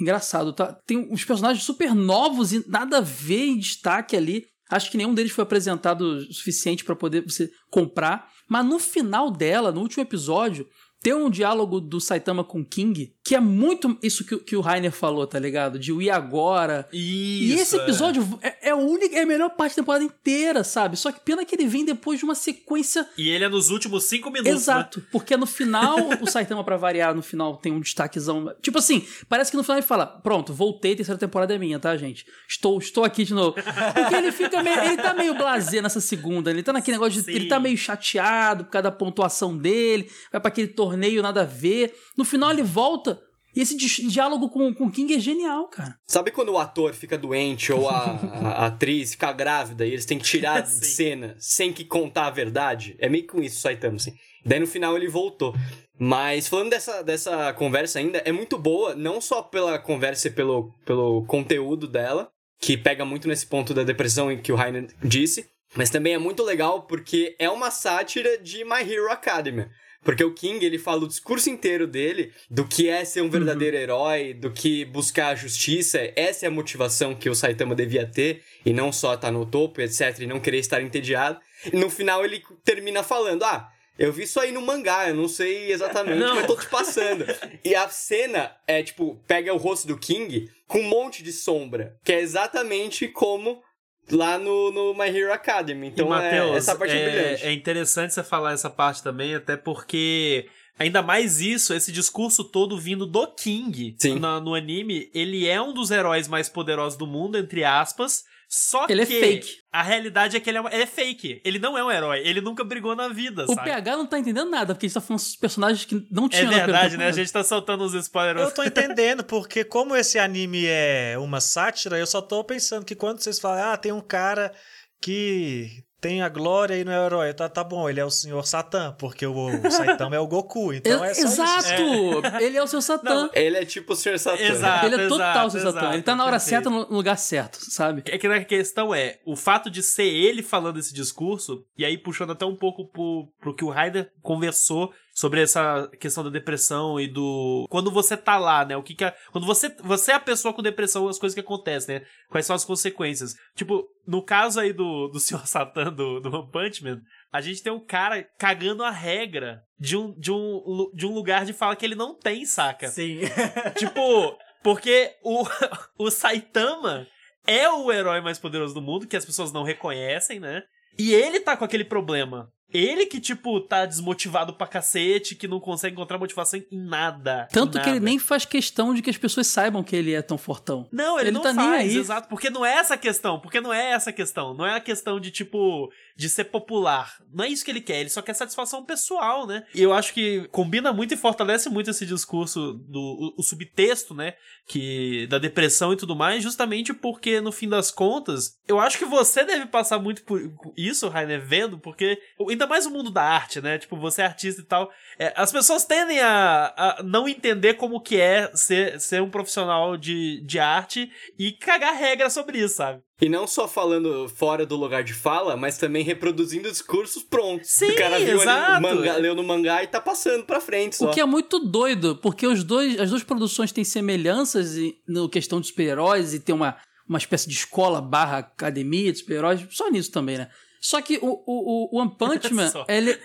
Engraçado, tá? Tem uns personagens super novos e nada a ver em destaque ali. Acho que nenhum deles foi apresentado o suficiente pra poder você comprar. Mas no final dela, no último episódio, tem um diálogo do Saitama com King, que é muito isso que, o- que o Rainer falou, tá ligado? De o e agora, Isso, e esse é. episódio é, é a única, é a melhor parte da temporada inteira, sabe? Só que pena que ele vem depois de uma sequência. E ele é nos últimos cinco minutos. né? Exato, porque no final, o Saitama, pra variar, no final tem um destaquezão. Tipo assim, parece que no final ele fala: Pronto, voltei, terceira temporada é minha, tá, gente? Estou, estou aqui de novo. Porque ele fica meio. Ele tá meio blasé nessa segunda. Ele tá naquele negócio de. Sim. Ele tá meio chateado por causa da pontuação dele, vai pra aquele torneio nada a ver. No final ele volta. E esse di- diálogo com, com o King é genial, cara. Sabe quando o ator fica doente ou a, a- atriz fica grávida e eles têm que tirar de cena sem que contar a verdade? É meio com isso, Saitama, assim. Daí no final ele voltou. Mas falando dessa, dessa conversa ainda, é muito boa, não só pela conversa e pelo, pelo conteúdo dela, que pega muito nesse ponto da depressão que o Rainer disse, mas também é muito legal porque é uma sátira de My Hero Academia. Porque o King, ele fala o discurso inteiro dele do que é ser um verdadeiro herói, do que buscar a justiça. Essa é a motivação que o Saitama devia ter, e não só estar no topo, etc, e não querer estar entediado. E no final ele termina falando: Ah, eu vi isso aí no mangá, eu não sei exatamente, Não. mas tô te passando. e a cena é tipo: pega o rosto do King com um monte de sombra, que é exatamente como lá no, no My Hero Academy. Então e, Matheus, é, essa parte é, brilhante. É interessante você falar essa parte também, até porque. Ainda mais isso, esse discurso todo vindo do King na- no anime, ele é um dos heróis mais poderosos do mundo, entre aspas. Só Ele é que fake. a realidade é que ele é, um- ele é fake. Ele não é um herói. Ele nunca brigou na vida, O sabe? PH não tá entendendo nada, porque a gente tá falando dos personagens que não É tinham primeira verdade, né? A gente tá soltando os spoilers. Eu tô entendendo, porque como esse anime é uma sátira, eu só tô pensando que quando vocês falam, ah, tem um cara que tem a glória e não é herói, tá, tá bom, ele é o senhor Satã, porque o, o Saitama é o Goku, então é só Exato! isso. Ele é o seu Satã. Ele é tipo o Sr. Satã. Exato. ele é total o seu exato, Satã. Ele tá na hora perfeito. certa, no lugar certo, sabe? É que a questão é, o fato de ser ele falando esse discurso, e aí puxando até um pouco pro, pro que o Ryder conversou sobre essa questão da depressão e do. Quando você tá lá, né? O que que é. Quando você, você é a pessoa com depressão, as coisas que acontecem, né? Quais são as consequências? Tipo, no caso aí do, do Sr. Satan, do, do One Punch Man, a gente tem um cara cagando a regra de um, de um, de um lugar de fala que ele não tem, saca? Sim. Tipo, porque o, o Saitama é o herói mais poderoso do mundo, que as pessoas não reconhecem, né? E ele tá com aquele problema. Ele que, tipo, tá desmotivado pra cacete, que não consegue encontrar motivação em nada. Tanto em que ele nada. nem faz questão de que as pessoas saibam que ele é tão fortão. Não, ele, ele não tá nem faz, aí. exato. Porque não é essa a questão. Porque não é essa a questão. Não é a questão de, tipo, de ser popular. Não é isso que ele quer. Ele só quer satisfação pessoal, né? E eu acho que combina muito e fortalece muito esse discurso do o, o subtexto, né? Que da depressão e tudo mais, justamente porque, no fim das contas, eu acho que você deve passar muito por isso, Rainer, vendo, porque ainda mais o mundo da arte, né? Tipo, você é artista e tal. É, as pessoas tendem a, a não entender como que é ser, ser um profissional de, de arte e cagar regra sobre isso, sabe? E não só falando fora do lugar de fala, mas também reproduzindo discursos prontos. Sim, o cara viu ali exato. o mangá, leu no mangá e tá passando pra frente só. O que é muito doido, porque os dois, as duas produções têm semelhanças em- no questão de super-heróis e tem uma, uma espécie de escola barra academia de super-heróis, só nisso também, né? Só que o, o, o One Punch Man, ele,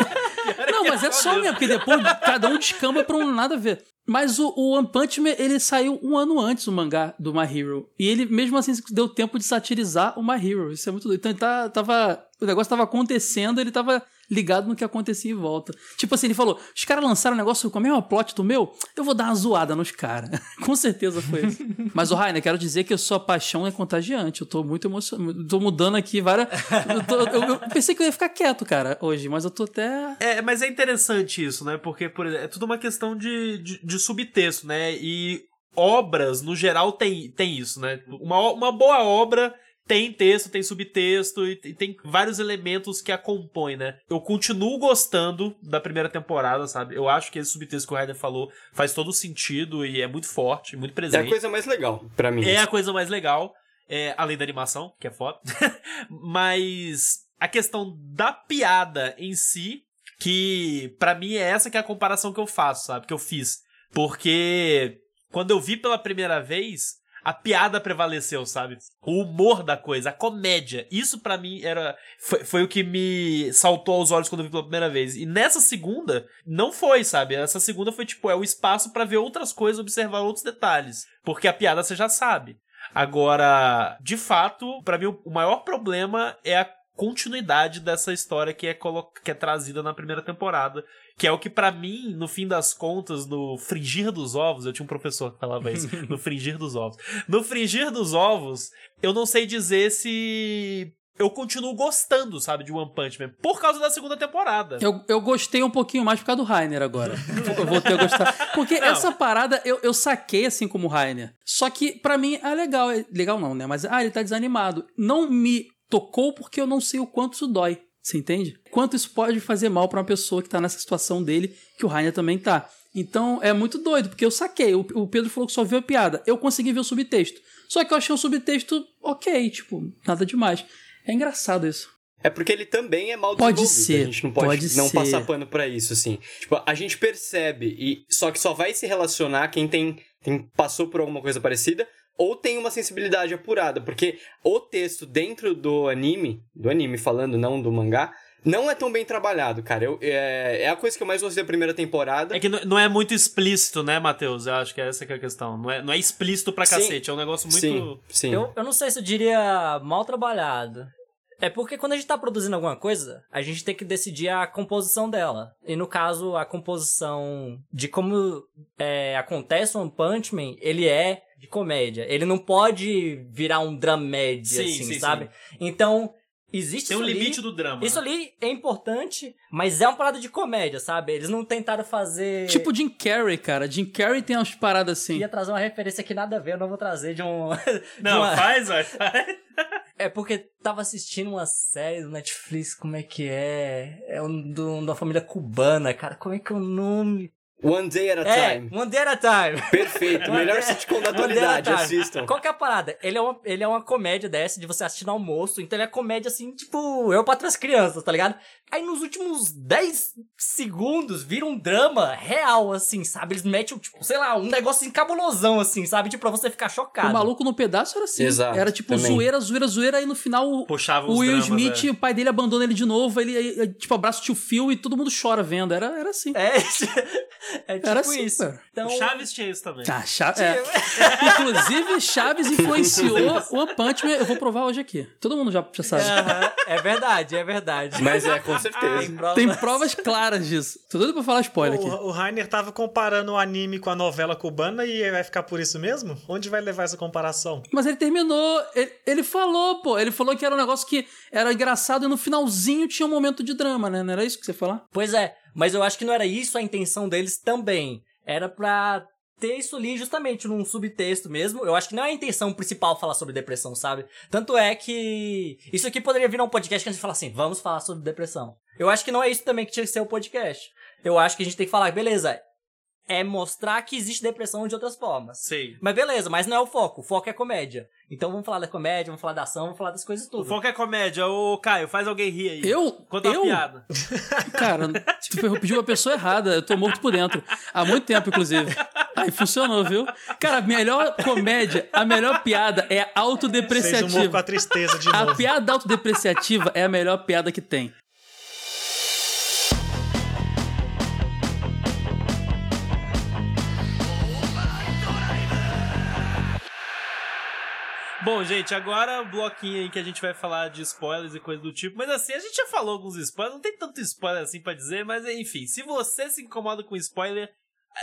Não, mas é só mesmo, porque depois cada um descamba pra um nada a ver. Mas o, o One Punch Man, ele saiu um ano antes do mangá do My Hero. E ele, mesmo assim, deu tempo de satirizar o My Hero. Isso é muito doido. Então ele tá, tava. O negócio tava acontecendo, ele tava ligado no que acontecia em volta. Tipo assim, ele falou: os caras lançaram um negócio com a mesma plot do meu, eu vou dar uma zoada nos caras. com certeza foi isso. Mas, o Rainer, quero dizer que a sua paixão é contagiante. Eu tô muito emocionado. Tô mudando aqui várias. Eu, tô- eu- pensei que eu ia ficar quieto, cara, hoje, mas eu tô até. É, mas é interessante isso, né? Porque, por exemplo, é tudo uma questão de, de, de subtexto, né? E obras, no geral, tem, tem isso, né? Uma, uma boa obra tem texto, tem subtexto e tem- vários elementos que a compõem, né? Eu continuo gostando da primeira temporada, sabe? Eu acho que esse subtexto que o Ryder falou faz todo sentido e é muito forte, muito É presente. a coisa mais legal pra mim. É a coisa mais legal, é, além da animação, que é foda. Mas a questão da piada em si, que pra mim é essa que é a comparação que eu faço, sabe? Que eu fiz. Porque quando eu vi pela primeira vez, a piada prevaleceu, sabe? O humor da coisa, a comédia. Isso pra mim era foi, foi o que me saltou aos olhos quando eu vi pela primeira vez. E nessa segunda, não foi, sabe? Essa segunda foi tipo, é o espaço pra ver outras coisas, observar outros detalhes. Porque a piada você já sabe. Agora, de fato, pra mim o maior problema é a continuidade dessa história que é, que é trazida na primeira temporada. Que é o que pra mim, no fim das contas, no fringir dos ovos, eu tinha um professor que falava isso, no fringir dos ovos. No fringir dos ovos, eu não sei dizer se eu continuo gostando, sabe, de One Punch Man, por causa da segunda temporada. Eu, eu gostei um pouquinho mais por causa do Rainer agora. Eu voltei a gostar. Porque Não. essa parada eu, eu saquei assim como o Rainer. Só que pra mim é legal. É legal não, né? Mas, ah, ele tá desanimado. Não me tocou porque eu não sei o quanto isso dói. Você entende? Quanto isso pode fazer mal pra uma pessoa que tá nessa situação dele, que o Rainer também tá. Então é muito doido, porque eu saquei. O, o Pedro falou que só viu a piada. Eu consegui ver o subtexto. Só que eu achei o subtexto ok, tipo, nada demais. É engraçado isso. É porque ele também é mal Pode desenvolvido. ser, A gente não pode, pode não ser. passar pano pra isso, assim. Tipo, a gente percebe, e só que só vai se relacionar quem tem, tem passou por alguma coisa parecida ou tem uma sensibilidade apurada, porque o texto dentro do anime, do anime falando, não do mangá, não é tão bem trabalhado, cara. Eu, é, é a coisa que eu mais gostei da primeira temporada. É que não- não é muito explícito, né, Matheus? Eu acho que é essa que é a questão. Não é, não é explícito pra Sim. cacete, é um negócio muito... Sim, sim. Eu, eu não sei se eu diria mal trabalhado. É porque quando a gente tá produzindo alguma coisa, a gente tem que decidir a composição dela. E no caso, a composição de como é, acontece o One Punch Man, ele é de comédia. Ele não pode virar um dramédia, Sim, assim, sim, sabe? Então, existe Tem um isso ali. limite do drama. Isso né? ali é importante, mas é uma parada de comédia, sabe? Eles não tentaram fazer. Tipo Jim Carrey, cara. Jim Carrey tem umas paradas assim. Ia trazer uma referência que nada a ver, eu não vou trazer de um. de Não, uma- faz, vai, faz. É porque tava assistindo uma série do Netflix, como é que é? É um do, de uma família cubana, cara. Como é que é o nome? One Day at a É, Time. One Day at a Time. Perfeito. One Melhor Day- sitcom da atualidade. Assistam. Qual que é a parada? Ele é, uma, ele é uma comédia dessa de você assistir no almoço, então ele é comédia assim, tipo, eu para as crianças, tá ligado? Aí nos últimos 10 segundos vira um drama real, assim, sabe? Eles metem, tipo, sei lá, um negócio encabulosão, assim, sabe? Tipo, pra você ficar chocado. O maluco no pedaço era assim. Exato, era tipo também. zoeira, zoeira, zoeira, e no final o, Puxava o Will dramas, Smith, é. o pai dele abandona ele de novo, ele, ele, tipo, abraça o tio Phil e todo mundo chora vendo. Era, era assim. É, é tipo era assim, isso. cara. Então, O Chaves tinha isso também. Ah, Cha- é. Inclusive, Chaves influenciou o One Punch Man. Eu vou provar hoje aqui. Todo mundo já, já sabe. Aham, é verdade, é verdade. Mas é, com certeza. provas. Tem provas claras disso. Tô doido pra falar spoiler aqui. O, o Rainer tava comparando o anime com a novela cubana e vai ficar por isso mesmo? Onde vai levar essa comparação? Mas ele terminou. Ele, ele falou, pô. Ele falou que era um negócio que era engraçado e no finalzinho tinha um momento de drama, né? Não era isso que você ia falar? Pois é, mas eu acho que não era isso a intenção deles também. Era pra ter isso ali justamente num subtexto mesmo. Eu acho que não é a intenção principal falar sobre depressão, sabe? Tanto é que isso aqui poderia virar um podcast que a gente fala assim, vamos falar sobre depressão. Eu acho que não é isso também que tinha que ser o podcast. Eu acho que a gente tem que falar, beleza, é mostrar que existe depressão de outras formas. Sei. Mas beleza, mas não é o foco. O foco é comédia. Então vamos falar da comédia, vamos falar da ação, vamos falar das coisas O tudo. foco é comédia. Ô, Caio, faz alguém rir aí. Eu? Conta uma eu? piada. Cara, tu pediu a pessoa errada. Eu tô morto por dentro. Há muito tempo, inclusive. Aí funcionou, viu? Cara, a melhor comédia, a melhor piada é Fez humor com autodepreciativa. a tristeza de A novo. piada autodepreciativa é a melhor piada que tem. Bom, gente, agora o bloquinho aí que a gente vai falar de spoilers e coisa do tipo. Mas assim, a gente já falou alguns spoilers, não tem tanto spoiler assim pra dizer, mas enfim, se você se incomoda com spoiler,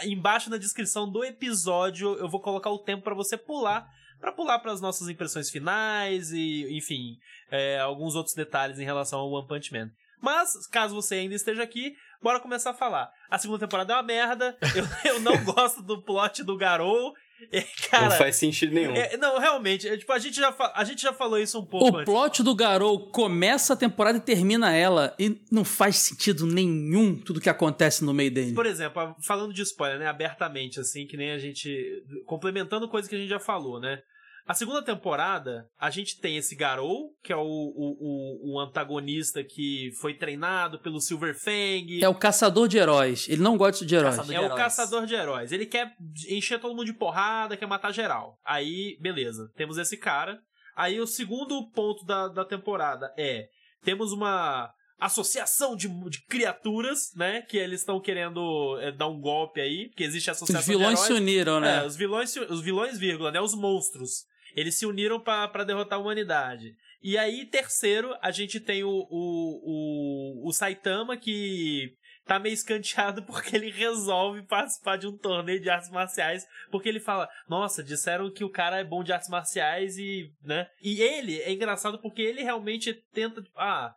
embaixo na descrição do episódio eu vou colocar o tempo para você pular para pular para as nossas impressões finais e, enfim, é, alguns outros detalhes em relação ao One Punch Man. Mas, caso você ainda esteja aqui, bora começar a falar. A segunda temporada é uma merda, eu, eu não gosto do plot do Garou, é, cara, não faz sentido nenhum. É, não, realmente, é, tipo, a gente, já a gente já falou isso um pouco O antes. plot do Garou começa a temporada e termina ela, e não faz sentido nenhum tudo que acontece no meio dele. Por exemplo, falando de spoiler, né, abertamente, assim, que nem a gente... Complementando coisa que a gente já falou, né? A segunda temporada, a gente tem esse Garou, que é o, o, o, antagonista que foi treinado pelo Silver Fang. É o caçador de heróis. Ele não gosta de heróis. é o caçador de heróis. Ele quer encher todo mundo de porrada, quer matar geral. Aí, beleza. Temos esse cara. Aí o segundo ponto da, da temporada é: temos uma associação de, de criaturas, né? Que eles estão querendo é, dar um golpe aí, porque existe a associação Os vilões se uniram, né? É, os vilões, os vilões, vírgula, né? Os monstros. Eles se uniram para derrotar a humanidade. E aí, terceiro, a gente tem o, o, o, o Saitama, que tá meio escanteado porque ele resolve participar de um torneio de artes marciais, porque ele fala, nossa, disseram que o cara é bom de artes marciais e, né? E ele é engraçado porque ele realmente tenta, ah,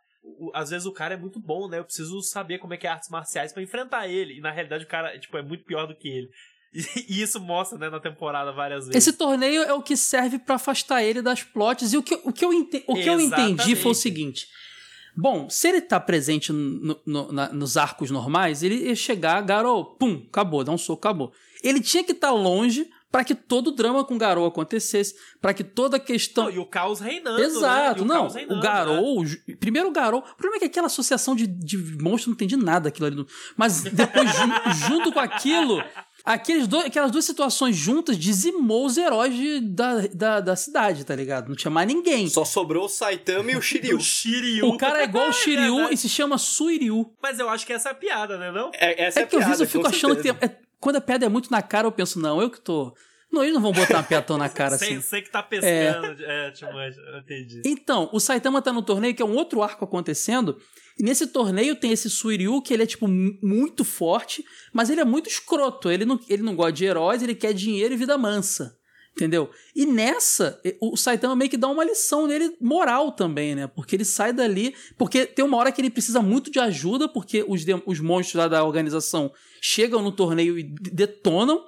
às vezes o cara é muito bom, né? Eu preciso saber como é que é artes marciais para enfrentar ele. E na realidade o cara, tipo, é muito pior do que ele. E isso mostra, né, na temporada várias vezes. Esse torneio é o que serve para afastar ele das plots. E o que, o que, eu, ente o que eu entendi foi o seguinte. Bom, se ele tá presente no, no, na, nos arcos normais, ele ia chegar, Garou, pum, acabou, dá um soco, acabou. Ele tinha que estar tá longe para que todo o drama com o Garou acontecece, para que toda a questão. Não, e o caos reinando. Né? Exato, né? não. Reinando, o Garou. Né? Primeiro o Garou. O problema é que aquela associação de, de monstros não entendi nada aquilo ali. Mas depois, junto com aquilo, Aqueles dois, aquelas duas situações juntas dizimou os heróis de, da, da, da, cidade, tá ligado? Não tinha mais ninguém. Só sobrou o Saitama e o Shiryu. o Shiryu. O cara é igual o Shiryu é e se chama Suiryu. Mas eu acho que essa é a piada, né? Não? É, essa é, é que às vezes eu fico achando certeza. que. É, quando a piada é muito na cara, eu penso, não, eu que tô. Não, eles não vão botar uma piada tão na cara assim. Sei que tá pescando. É, é tipo, entendi. Então, o Saitama tá no torneio, que é um outro arco acontecendo, e nesse torneio tem esse Suiryu que ele é, tipo, muito forte, mas ele é muito escroto. Ele não, ele não gosta de heróis, ele quer dinheiro e vida mansa. Entendeu? E nessa, o Saitama meio que dá uma lição nele moral também, né? Porque ele sai dali. Porque tem uma hora que ele precisa muito de ajuda, porque os, os monstros lá da organização chegam no torneio e detonam.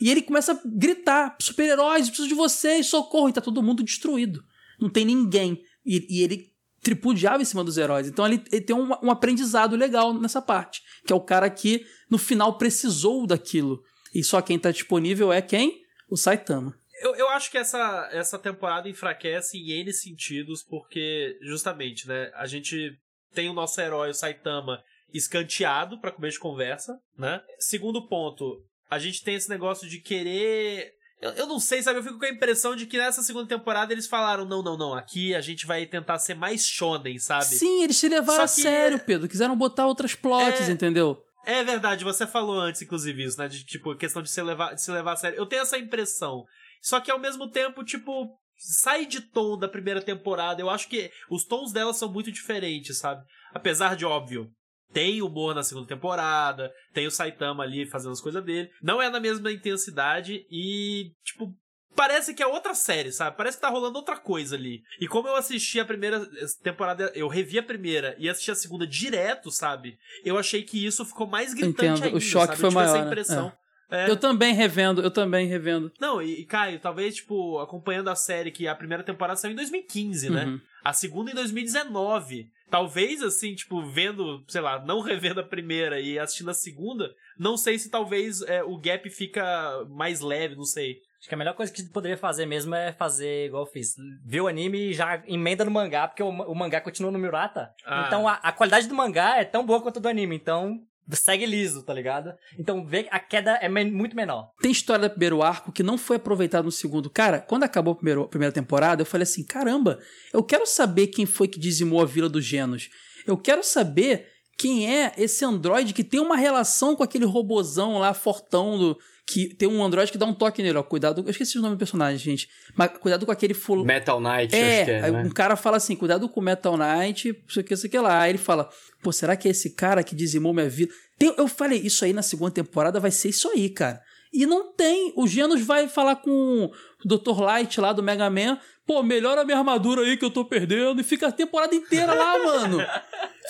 E ele começa a gritar: super-heróis, preciso de vocês, socorro! E tá todo mundo destruído. Não tem ninguém. E, e ele tripudiava em cima dos heróis. Então ele, ele tem um, um, aprendizado legal nessa parte, que é o cara que no final precisou daquilo. E só quem tá disponível é quem? O Saitama. Eu, eu acho que essa, essa temporada enfraquece em N sentidos, porque justamente, né, a gente tem o nosso herói, o Saitama, escanteado para comer de conversa, né? Segundo ponto, a gente tem esse negócio de querer eu, eu não sei, sabe? Eu fico com a impressão de que nessa segunda temporada eles falaram: não, não, não, aqui a gente vai tentar ser mais shonen, sabe? Sim, eles se levaram a sério, Pedro. Quiseram botar outras plots, é... entendeu? É verdade, você falou antes, inclusive, isso, né? De, tipo, questão de se, levar, de se levar a sério. Eu tenho essa impressão. Só que ao mesmo tempo, tipo, sai de tom da primeira temporada. Eu acho que os tons dela são muito diferentes, sabe? Apesar de, óbvio, tem humor na segunda temporada, tem o Saitama ali fazendo as coisas dele. Não é na mesma intensidade e, tipo, parece que é outra série, sabe? Parece que tá rolando outra coisa ali. E como eu assisti a primeira temporada, eu revi a primeira e assisti a segunda direto, sabe? Eu achei que isso ficou mais gritante Entendo. ainda, o choque sabe? foi maior. Essa né? impressão. É. É. Eu também revendo, eu também revendo. Não, e, Caio, talvez, tipo, acompanhando a série que a primeira temporada saiu em 2015, né? Uhum. A segunda em 2019. Talvez, assim, tipo, vendo, sei lá, não revendo a primeira e assistindo a segunda, não sei se talvez é, o gap fica mais leve, não sei. Acho que a melhor coisa que poderia fazer mesmo é fazer igual eu fiz. Ver o anime e já emenda no mangá, porque o, o mangá continua no Murata. Ah. Então a, a, qualidade do mangá é tão boa quanto do anime. Então segue liso, tá ligado? Então vê a queda é muito menor. Tem história do primeiro arco que não foi aproveitado no segundo. Cara, quando acabou a, primeira a primeira temporada, eu falei assim: caramba, eu quero saber quem foi que dizimou a Vila dos Genos. Eu quero saber quem é esse androide que tem uma relação com aquele robozão lá, fortão do, que tem um androide que dá um toque nele, ó, cuidado, eu esqueci o nome do personagem, gente, mas cuidado com aquele fulano. Metal Knight, É, acho que é, né? um cara fala assim, cuidado com o Metal Knight, não sei o que, não sei o que lá. Aí ele fala, pô, será que é esse cara que dizimou minha vida? Eu falei, isso aí na segunda temporada vai ser isso aí, cara. E não tem. O Genos vai falar com o Dr. Light lá do Mega Man, pô, melhora a minha armadura aí que eu tô perdendo. E fica a temporada inteira lá, mano.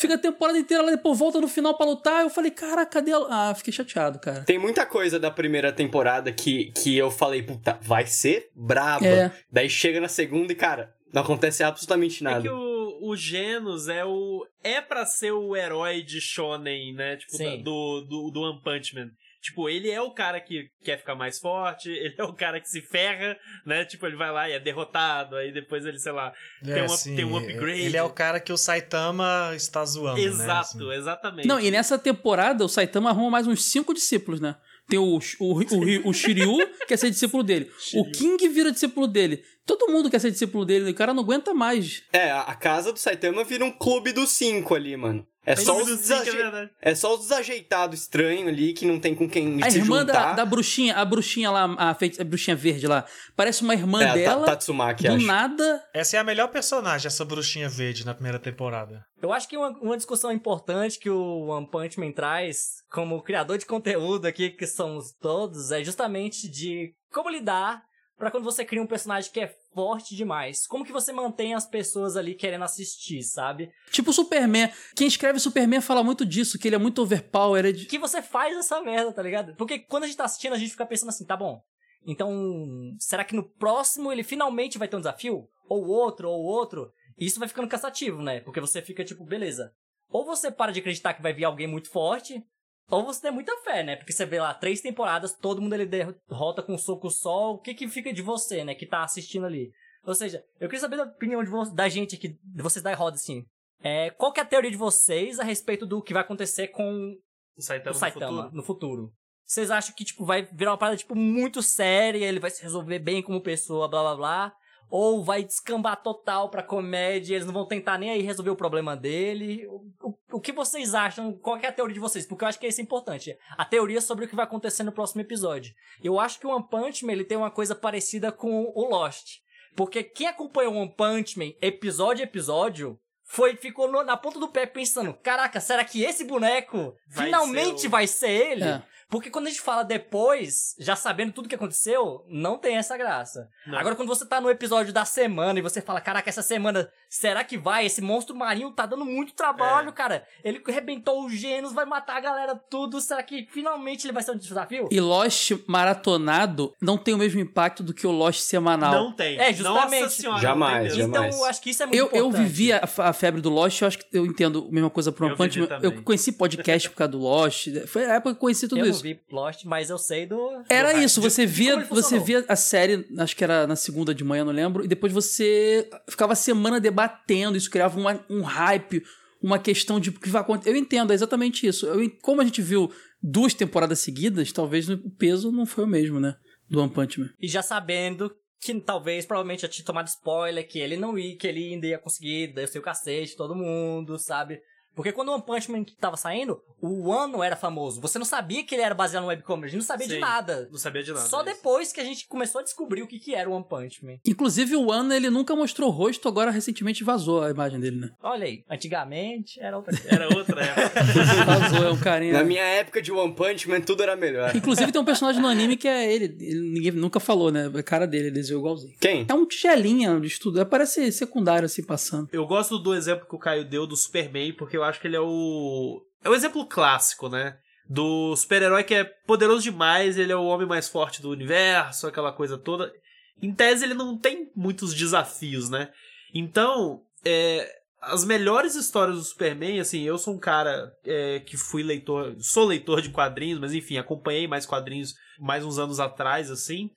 Fica a temporada inteira lá, depois volta no final pra lutar. Eu falei, cara, cadê a... Ah, fiquei chateado, cara. Tem muita coisa da primeira temporada que, que eu falei, puta, vai ser braba. É. Daí chega na segunda e, cara, não acontece absolutamente É nada. que o, o Genos é o. É pra ser o herói de Shonen, né? Tipo, Sim. da- do, do, do One Punch Man. Tipo, ele é o cara que quer ficar mais forte, ele é o cara que se ferra, né? Tipo, ele vai lá e é derrotado, aí depois ele, sei lá. Tem um tem um upgrade. Ele é o cara que o Saitama está zoando, né? Exato, Assim. exatamente. Não, e nessa temporada o Saitama arruma mais uns cinco discípulos, né? Tem o, o, o, o Shiryu, que quer ser discípulo dele. O King vira discípulo dele. Todo mundo quer ser discípulo dele. O cara não aguenta mais. É, a a casa do Saitama vira um clube dos cinco ali, mano. É só, Clube os dos cinco, é desaje... verdade. é só os desajeitados estranhos ali que não tem com quem A se irmã juntar. da, da bruxinha, a bruxinha lá, a, feiti- a bruxinha verde lá, parece uma irmã É, Ta- dela. Tatsumaki, do acho. nada. Essa é a melhor personagem, essa bruxinha verde na primeira temporada. Eu acho que uma, uma discussão importante que o One Punch Man traz, como criador de conteúdo aqui, que somos todos, é justamente de como lidar pra quando você cria um personagem que é forte demais. Como que você mantém as pessoas ali querendo assistir, sabe? Tipo o Superman. Quem escreve Superman fala muito disso, que ele é muito overpowered. Que você faz essa merda, tá ligado? Porque quando a gente tá assistindo, a gente fica pensando assim, tá bom. Então, será que no próximo ele finalmente vai ter um desafio? Ou outro, ou outro? E isso vai ficando cansativo, né? Porque você fica tipo, beleza. Ou você para de acreditar que vai vir alguém muito forte, ou você tem muita fé, né? Porque você vê lá três temporadas, todo mundo ele derrota com um soco só. O que que fica de você, né? Que tá assistindo ali. Ou seja, eu queria saber da opinião de vo- da gente aqui, de vocês da roda, assim. É, qual que é a teoria de vocês a respeito do que vai acontecer com O Saitama, o Saitama no futuro. no futuro. Vocês acham que, tipo, vai virar uma parada, tipo, muito séria, ele vai se resolver bem como pessoa, blá blá blá? Ou vai descambar total pra comédia, eles não vão tentar nem aí resolver o problema dele? O, o, o que vocês acham? Qual que é a teoria de vocês? Porque eu acho que isso é importante. A teoria sobre o que vai acontecer no próximo episódio. Eu acho que o One Punch Man, ele tem uma coisa parecida com o Lost. Porque quem acompanhou o One Punch Man, episódio a episódio, foi, ficou no- na ponta do pé pensando, caraca, será que esse boneco Vai finalmente ser o- vai ser ele? É. Porque quando a gente fala depois, já sabendo tudo que aconteceu, não tem essa graça. Não. Agora, quando você tá no episódio da semana e você fala, caraca, essa semana, será que vai? Esse monstro marinho tá dando muito trabalho, É. cara. Ele arrebentou os Genos, vai matar a galera tudo. Será que finalmente ele vai ser um desafio? E Lost maratonado não tem o mesmo impacto do que o Lost semanal. Não tem. É, justamente. Nossa senhora, Jamais, mesmo. jamais. Então, eu acho que isso é muito Eu, eu importante. vivi a, a febre do Lost, eu acho que eu entendo a mesma coisa pro Eu Man. também. Eu conheci podcast por causa do Lost. Foi a época que eu conheci tudo Eu isso. Vi Lost, mas eu sei do... Era do isso, você via, você via a série, acho que era na segunda de manhã, não lembro, e depois você ficava a semana debatendo, isso criava uma- um hype, uma questão de o que vai acontecer. Eu entendo, é exatamente isso. Eu como a gente viu duas temporadas seguidas, talvez o peso não foi o mesmo, né? Do One Punch Man. E já sabendo que talvez, provavelmente, já tinha tomado spoiler, que ele não ia, que ele ainda ia conseguir descer o cacete, todo mundo, sabe? Porque quando o One Punch Man tava saindo, o One não era famoso. Você não sabia que ele era baseado no webcomic, a gente não sabia de Sim. nada. Não sabia de nada. Só isso. depois que a gente começou a descobrir o que, que era o One Punch Man. Inclusive o One, ele nunca mostrou o rosto, agora recentemente vazou a imagem dele, né? Olha aí, antigamente era outra. Era outra época. Vazou, é um carinha. Na minha época de One Punch Man, tudo era melhor. Inclusive tem um personagem no anime que é ele, ele ninguém nunca falou, né? A cara dele, ele desenhou igualzinho. Quem? É um tigelinha de estudo, parece secundário assim passando. Eu gosto do exemplo que o Caio deu do Superman, porque eu acho que ele é o. É o exemplo clássico, né? Do super-herói que é poderoso demais, ele é o homem mais forte do universo, aquela coisa toda. Em tese, ele não tem muitos desafios, né? Então, é, as melhores histórias do Superman, assim, eu sou um cara é, que fui leitor, sou leitor de quadrinhos, mas enfim, acompanhei mais quadrinhos mais uns anos atrás, assim.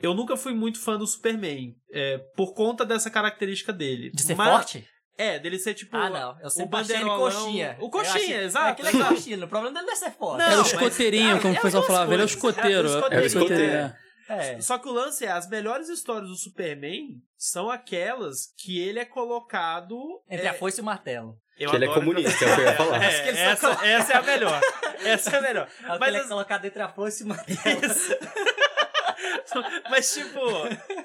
Eu nunca fui muito fã do Superman, é, por conta dessa característica dele. De ser Mas- forte? É, dele ser tipo. Ah, não. Eu sempre achei ele coxinha. O coxinha, exato. É, aquele é coxinha. O problema dele não é ser forte. Não, Era o mas- escoteirinho, é, como é o pessoal falava, ele é o escoteiro. É, o É o escoteiro. é. É. Só que o lance é, as melhores histórias do Superman são aquelas que ele é colocado. Entre é, a foice e o martelo. eu Que ele é comunista, é o que eu ia falar. É, que eles essa, essa é a melhor. Essa é melhor. Ela Mas queria as- colocar dentro a foice e martelo. Mas, tipo,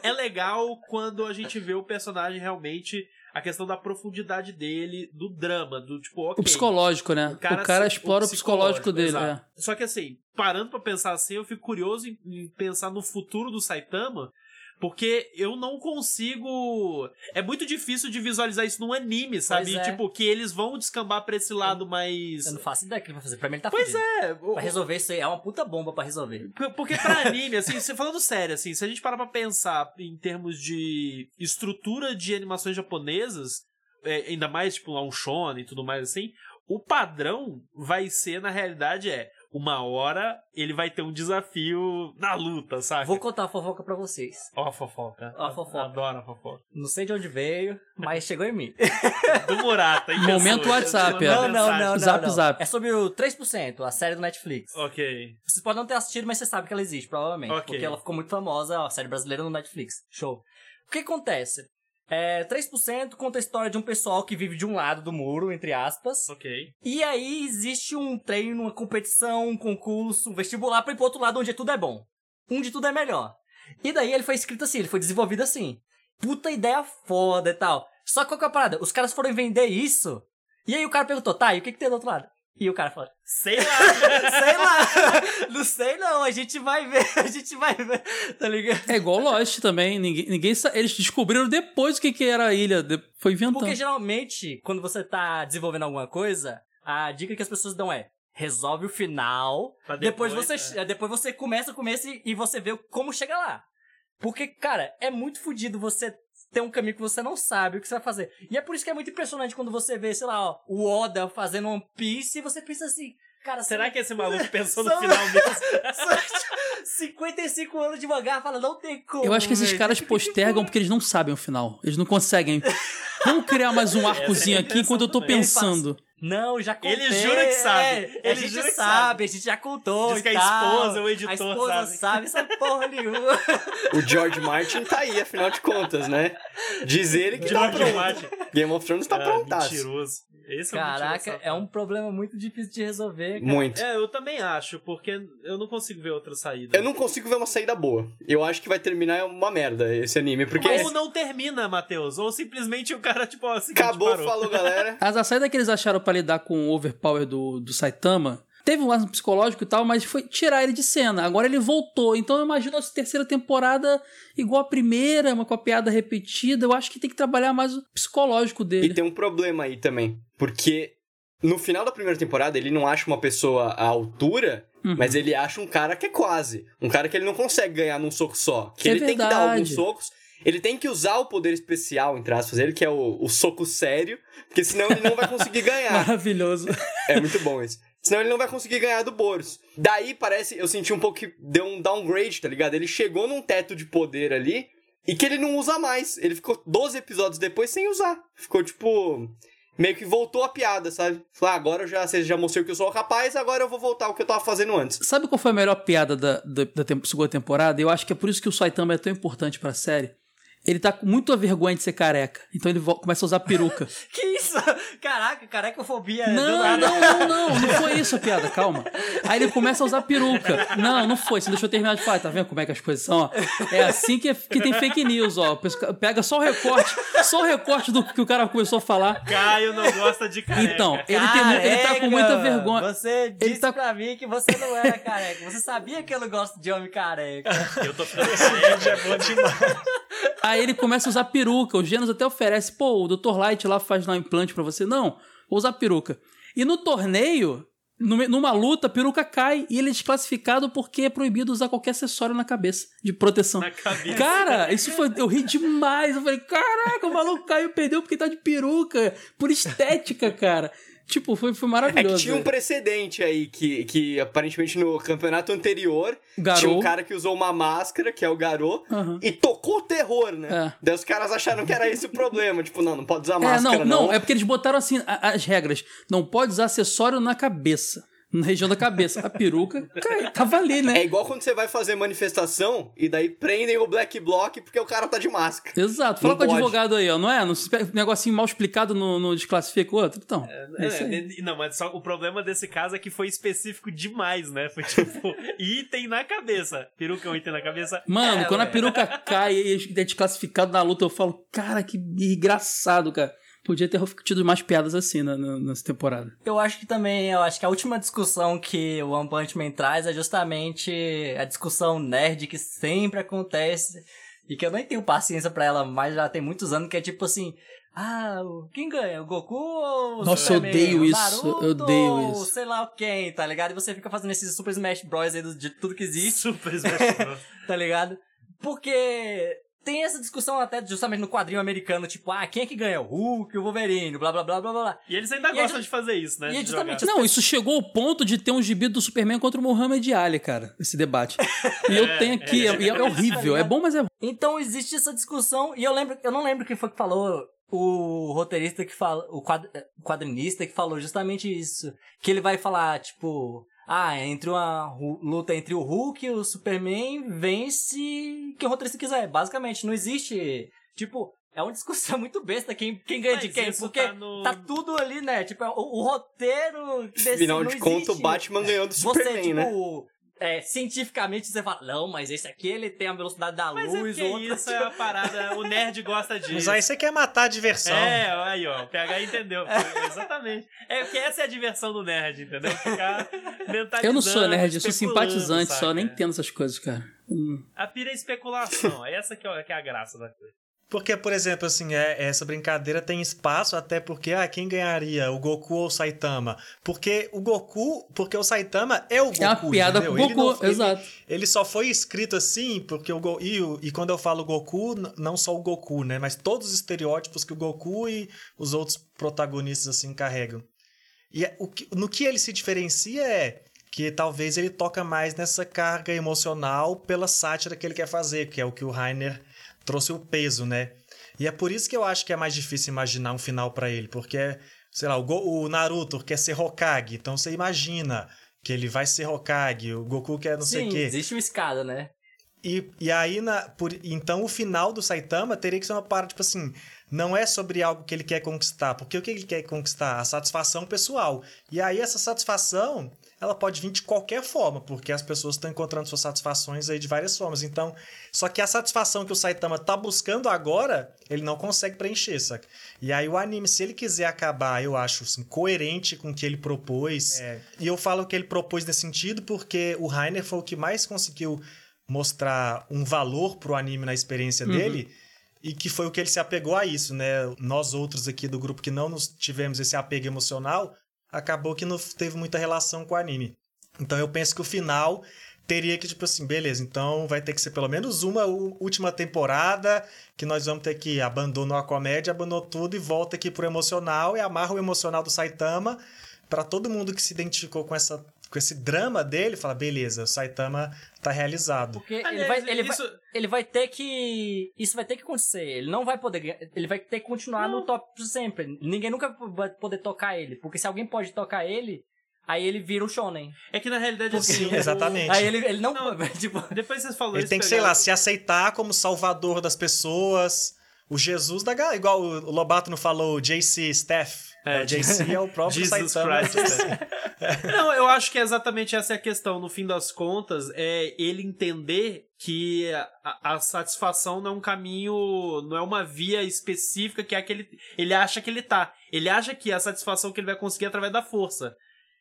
é legal quando a gente vê o personagem realmente. A questão da profundidade dele, do drama, do tipo, ok. O psicológico, né? O cara, assim, explora o psicológico, dele. exato. É. Só que assim, parando pra pensar assim, eu fico curioso em, em pensar no futuro do Saitama, porque eu não consigo. É muito difícil de visualizar isso num anime, sabe? é. Tipo, que eles vão descambar pra esse lado mais. Eu não faço ideia do que ele vai fazer. Pra mim ele tá Pois fudido. é. o- Pra resolver isso aí, é uma puta bomba pra resolver. Por- Porque pra anime, assim, você falando sério, assim, se a gente parar pra pensar em termos de estrutura de animações japonesas, é, ainda mais, tipo, lá um shonen e tudo mais assim, o padrão vai ser, na realidade, é uma hora ele vai ter um desafio na luta, sabe? Vou contar a fofoca pra vocês. Ó a fofoca. Ó a fofoca. Adoro a fofoca. Não sei de onde veio, mas chegou em mim. Do Murata. hein, Momento? WhatsApp, é. Não, não, não, não. Zap, não. zap. É sobre o 3%, a série do Netflix. Ok. Vocês podem não ter assistido, mas você sabe que ela existe, provavelmente. Ok. Porque ela ficou muito famosa, a série brasileira no Netflix. Show. O que acontece? É, 3% conta a história de um pessoal que vive de um lado do muro, entre aspas. Ok. E aí existe um treino, uma competição, um concurso, um vestibular pra ir pro outro lado onde tudo é bom. Onde tudo é melhor. E daí ele foi escrito assim, ele foi desenvolvido assim. Puta ideia foda e tal. Só que qual que é a parada? Os caras foram vender isso. E aí o cara perguntou, tá, e o que, que tem do outro lado? E o cara falou, Sei lá. sei lá, não sei não, a gente vai ver, a gente vai ver, tá ligado? É igual Lost também. Ninguém, ninguém sa- Eles descobriram depois o que, que era a ilha. de- Foi inventando. Porque geralmente, quando você tá desenvolvendo alguma coisa, a dica que as pessoas dão é resolve o final, depois, depois, você é. depois você começa o começo e, e você vê como chega lá. Porque, cara, é muito fodido você ter um caminho que você não sabe o que você vai fazer. E é por isso que é muito impressionante quando você vê, sei lá, ó, o Oda fazendo One Piece e você pensa assim, cara, Será que esse maluco pensou no final mesmo? são 55 anos de mangá, fala, não tem como. Eu acho que esses caras postergam porque eles não sabem o final. Eles não conseguem. Vamos criar mais um arcozinho a aqui enquanto eu tô pensando. Não, já contei. Ele jura que sabe. É, Ele a gente jura que sabe, a gente já contou. Diz e que a esposa, o editor A esposa sabe. sabe, essa porra nenhuma. O George Martin tá aí, afinal de contas, né? Diz ele que tá George pronto. Martin. Game of Thrones tá Ah, prontaço. Mentiroso. Esse é Caraca, mentiroso é um problema muito difícil de resolver. cara. Muito. É, eu também acho, porque eu não consigo ver outra saída. Eu não consigo ver uma saída boa. Eu acho que vai terminar uma merda esse anime, porque Ou não termina, Matheus. Ou simplesmente o cara, tipo, seguinte, acabou, parou. falou galera. As a saída que eles acharam pra lidar com o overpower do, do Saitama teve um lance psicológico e tal, mas foi tirar ele de cena. Agora ele voltou. Então eu imagino a terceira temporada igual a primeira, uma com a piada repetida. Eu acho que tem que trabalhar mais o psicológico E dele. tem um problema aí também, porque no final da primeira temporada ele não acha uma pessoa à altura, Uhum. mas ele acha um cara que é quase. Um cara que ele não consegue ganhar num soco só. Que É ele tem que dar verdade. alguns socos. Ele tem que usar o poder especial, entre aspas, dele, que é o, o soco sério, porque senão ele não vai conseguir ganhar. Maravilhoso. É muito bom isso. Senão ele não vai conseguir ganhar do Boros. Daí parece, eu senti um pouco que deu um downgrade, tá ligado? Ele chegou num teto de poder ali e que ele não usa mais. Ele ficou 12 episódios depois sem usar. Ficou tipo. Meio que voltou a piada, sabe? Falou, ah, agora eu já, você já mostrou que eu sou capaz, agora eu vou voltar ao que eu tava fazendo antes. Sabe qual foi a melhor piada da, da, da tem- segunda temporada? Eu acho que é por isso que o Saitama é tão importante pra série. Ele tá com muita vergonha de ser careca. Então ele começa a usar peruca. Que isso? Caraca, carecofobia. do Não, nada. não, não, não, não foi isso a piada, calma. Aí ele começa a usar peruca. Não, não foi, você deixou eu terminar de falar, tá vendo como é que as coisas são, ó? É assim que, que tem fake news, ó. Pega só o recorte, só o recorte do que o cara começou a falar. Caio não gosta de careca. Então, ele, tem, ele tá com muita vergonha. Você disse tá- pra mim que você não era careca. Você sabia que eu não gosto de homem careca. Eu tô ficando careca. é bom demais. Aí ele começa a usar peruca. O Genos até oferece, pô, o Dr. Light lá faz lá um implante pra você. Não, vou usar peruca. E no torneio, numa numa luta, a peruca cai e ele é desclassificado porque é proibido usar qualquer acessório na cabeça de proteção. Na cabeça. Cara, isso foi. Eu ri demais. Eu falei, caraca, o maluco caiu e perdeu porque tá de peruca. Por estética, cara. Tipo, foi, foi É que maravilhoso. tinha um precedente aí, que, que aparentemente no campeonato anterior Garou. tinha um cara que usou uma máscara, que é o Garou, Aham. e tocou o terror, né? É. Daí os caras acharam que era esse o problema. Tipo, não, não pode usar É, máscara, não, não, é porque eles botaram assim as regras. Não pode usar acessório na cabeça. na região da cabeça. A peruca cai, tava ali, É né? igual quando você vai fazer manifestação e daí prendem o Black Bloc porque o cara tá de máscara. Exato. Fala Não com o advogado aí, ó, não é? Não se negocinho mal explicado não, não desclassifica o outro? Então, é, aí. É, não, mas só o problema desse caso é que foi específico demais, né? Foi tipo, item na cabeça. Peruca é um item na cabeça. Mano, É, quando a peruca cai e é desclassificado na luta, eu falo, cara, que engraçado, cara. Podia ter tido mais piadas assim na, na- nessa temporada. Eu acho que também, eu acho que a última discussão que o One Punch Man traz é justamente a discussão nerd que sempre acontece e que eu nem tenho paciência pra ela, mas já tem muitos anos, que é tipo assim, ah, quem ganha, o Goku ou o Nossa, eu Superman? odeio O isso, Naruto eu odeio ou isso. sei lá quem, tá ligado? E você fica fazendo esses Super Smash Bros aí do- de tudo que existe, Super Smash Bros. tá ligado? Porque tem essa discussão até justamente no quadrinho americano, tipo, ah, quem é que ganha? O Hulk, o Wolverine, blá blá blá blá blá. E eles ainda E é gostam de fazer isso, né? e é justamente. Não, isso chegou ao ponto de ter um gibi do Superman contra o Muhammad Ali, cara, esse debate. E eu tenho aqui, é, é horrível. É bom, mas é Então existe essa discussão, e eu lembro, eu não lembro quem foi que falou, o roteirista que fala, o quadrinista que falou justamente isso. Que ele vai falar, tipo, ah, entre uma luta entre o Hulk e o Superman, vence quem o roteirista quiser. Basicamente, não existe, tipo, é uma discussão muito besta quem, quem ganha de Mas quem, isso porque tá no- tudo ali, né? Tipo, o, o roteiro Afinal não de contas, o existe. Batman ganhou do Você, Superman, tipo, né? É, cientificamente você fala, não, mas esse aqui ele tem a velocidade da Mas é luz, o outro... isso é a parada, o nerd gosta disso. Mas aí você quer matar a diversão. É, aí ó, o PH entendeu. Exatamente. É porque essa é a diversão do nerd, entendeu? Ficar mentalizando. Eu não sou nerd, eu sou simpatizante só, nem entendo essas coisas, cara. Hum. A pira é especulação, essa que é, que é a graça da coisa. Porque, por exemplo, assim, é, essa brincadeira tem espaço até porque, ah, quem ganharia, o Goku ou o Saitama? Porque o Goku, porque o Saitama é o Goku, É uma piada entendeu? pro Ele Goku, ele- exato. Ele só foi escrito assim porque o Go... e, e quando eu falo Goku, não só o Goku, né? Mas todos os estereótipos que o Goku e os outros protagonistas assim carregam. E é- o que- no que ele se diferencia é que talvez ele toca mais nessa carga emocional pela sátira que ele quer fazer, que é o que o Rainer trouxe o peso, né? E é por isso que eu acho que é mais difícil imaginar um final pra ele, porque, sei lá, o, Go- o Naruto quer ser Hokage, então você imagina que ele vai ser Hokage, o Goku quer não sei Sim, o quê. existe uma escada, né? E, e aí, na, por, então, o final do Saitama teria que ser uma parada, tipo assim, não é sobre algo que ele quer conquistar. Porque o que ele quer conquistar? A satisfação pessoal. E aí, essa satisfação, ela pode vir de qualquer forma, porque as pessoas estão encontrando suas satisfações aí de várias formas. Então, só que a satisfação que o Saitama tá buscando agora, ele não consegue preencher, saca? E aí, o anime, se ele quiser acabar, eu acho, assim, coerente com o que ele propôs. É, e eu falo que ele propôs nesse sentido porque o Rainer foi o que mais conseguiu mostrar um valor pro anime na experiência Uhum. dele e que foi o que ele se apegou a isso, né? Nós outros aqui do grupo que não nos tivemos esse apego emocional, acabou que não teve muita relação com o anime. Então eu penso que o final teria que, tipo assim, beleza, então vai ter que ser pelo menos uma última temporada que nós vamos ter que abandonar a comédia, abandonou tudo e volta aqui pro emocional e amarra o emocional do Saitama para todo mundo que se identificou com essa com esse drama dele, fala, beleza, o Saitama tá realizado. Porque ele Aliás, vai, ele, isso- vai, ele vai ter que. Isso vai ter que acontecer. Ele não vai poder. Ele vai ter que continuar no top sempre. Ninguém nunca vai poder tocar ele. Porque se alguém pode tocar ele, aí ele vira o Shonen. É que na realidade assim. Sim, exatamente. Aí ele, ele não. Não. tipo, o- Depois vocês falaram Ele isso. tem que, sei pegaram- lá, se aceitar como salvador das pessoas. O Jesus da galera. Igual o Lobato não falou, o JC Steph. É, JC é o próprio Jesus Saitama. Christ. né? Não, eu acho que é exatamente essa é a questão. No fim das contas, é ele entender que a, a satisfação não é um caminho, não é uma via específica que é aquele. Ele acha que ele tá. Ele acha que a satisfação que ele vai conseguir é através da força.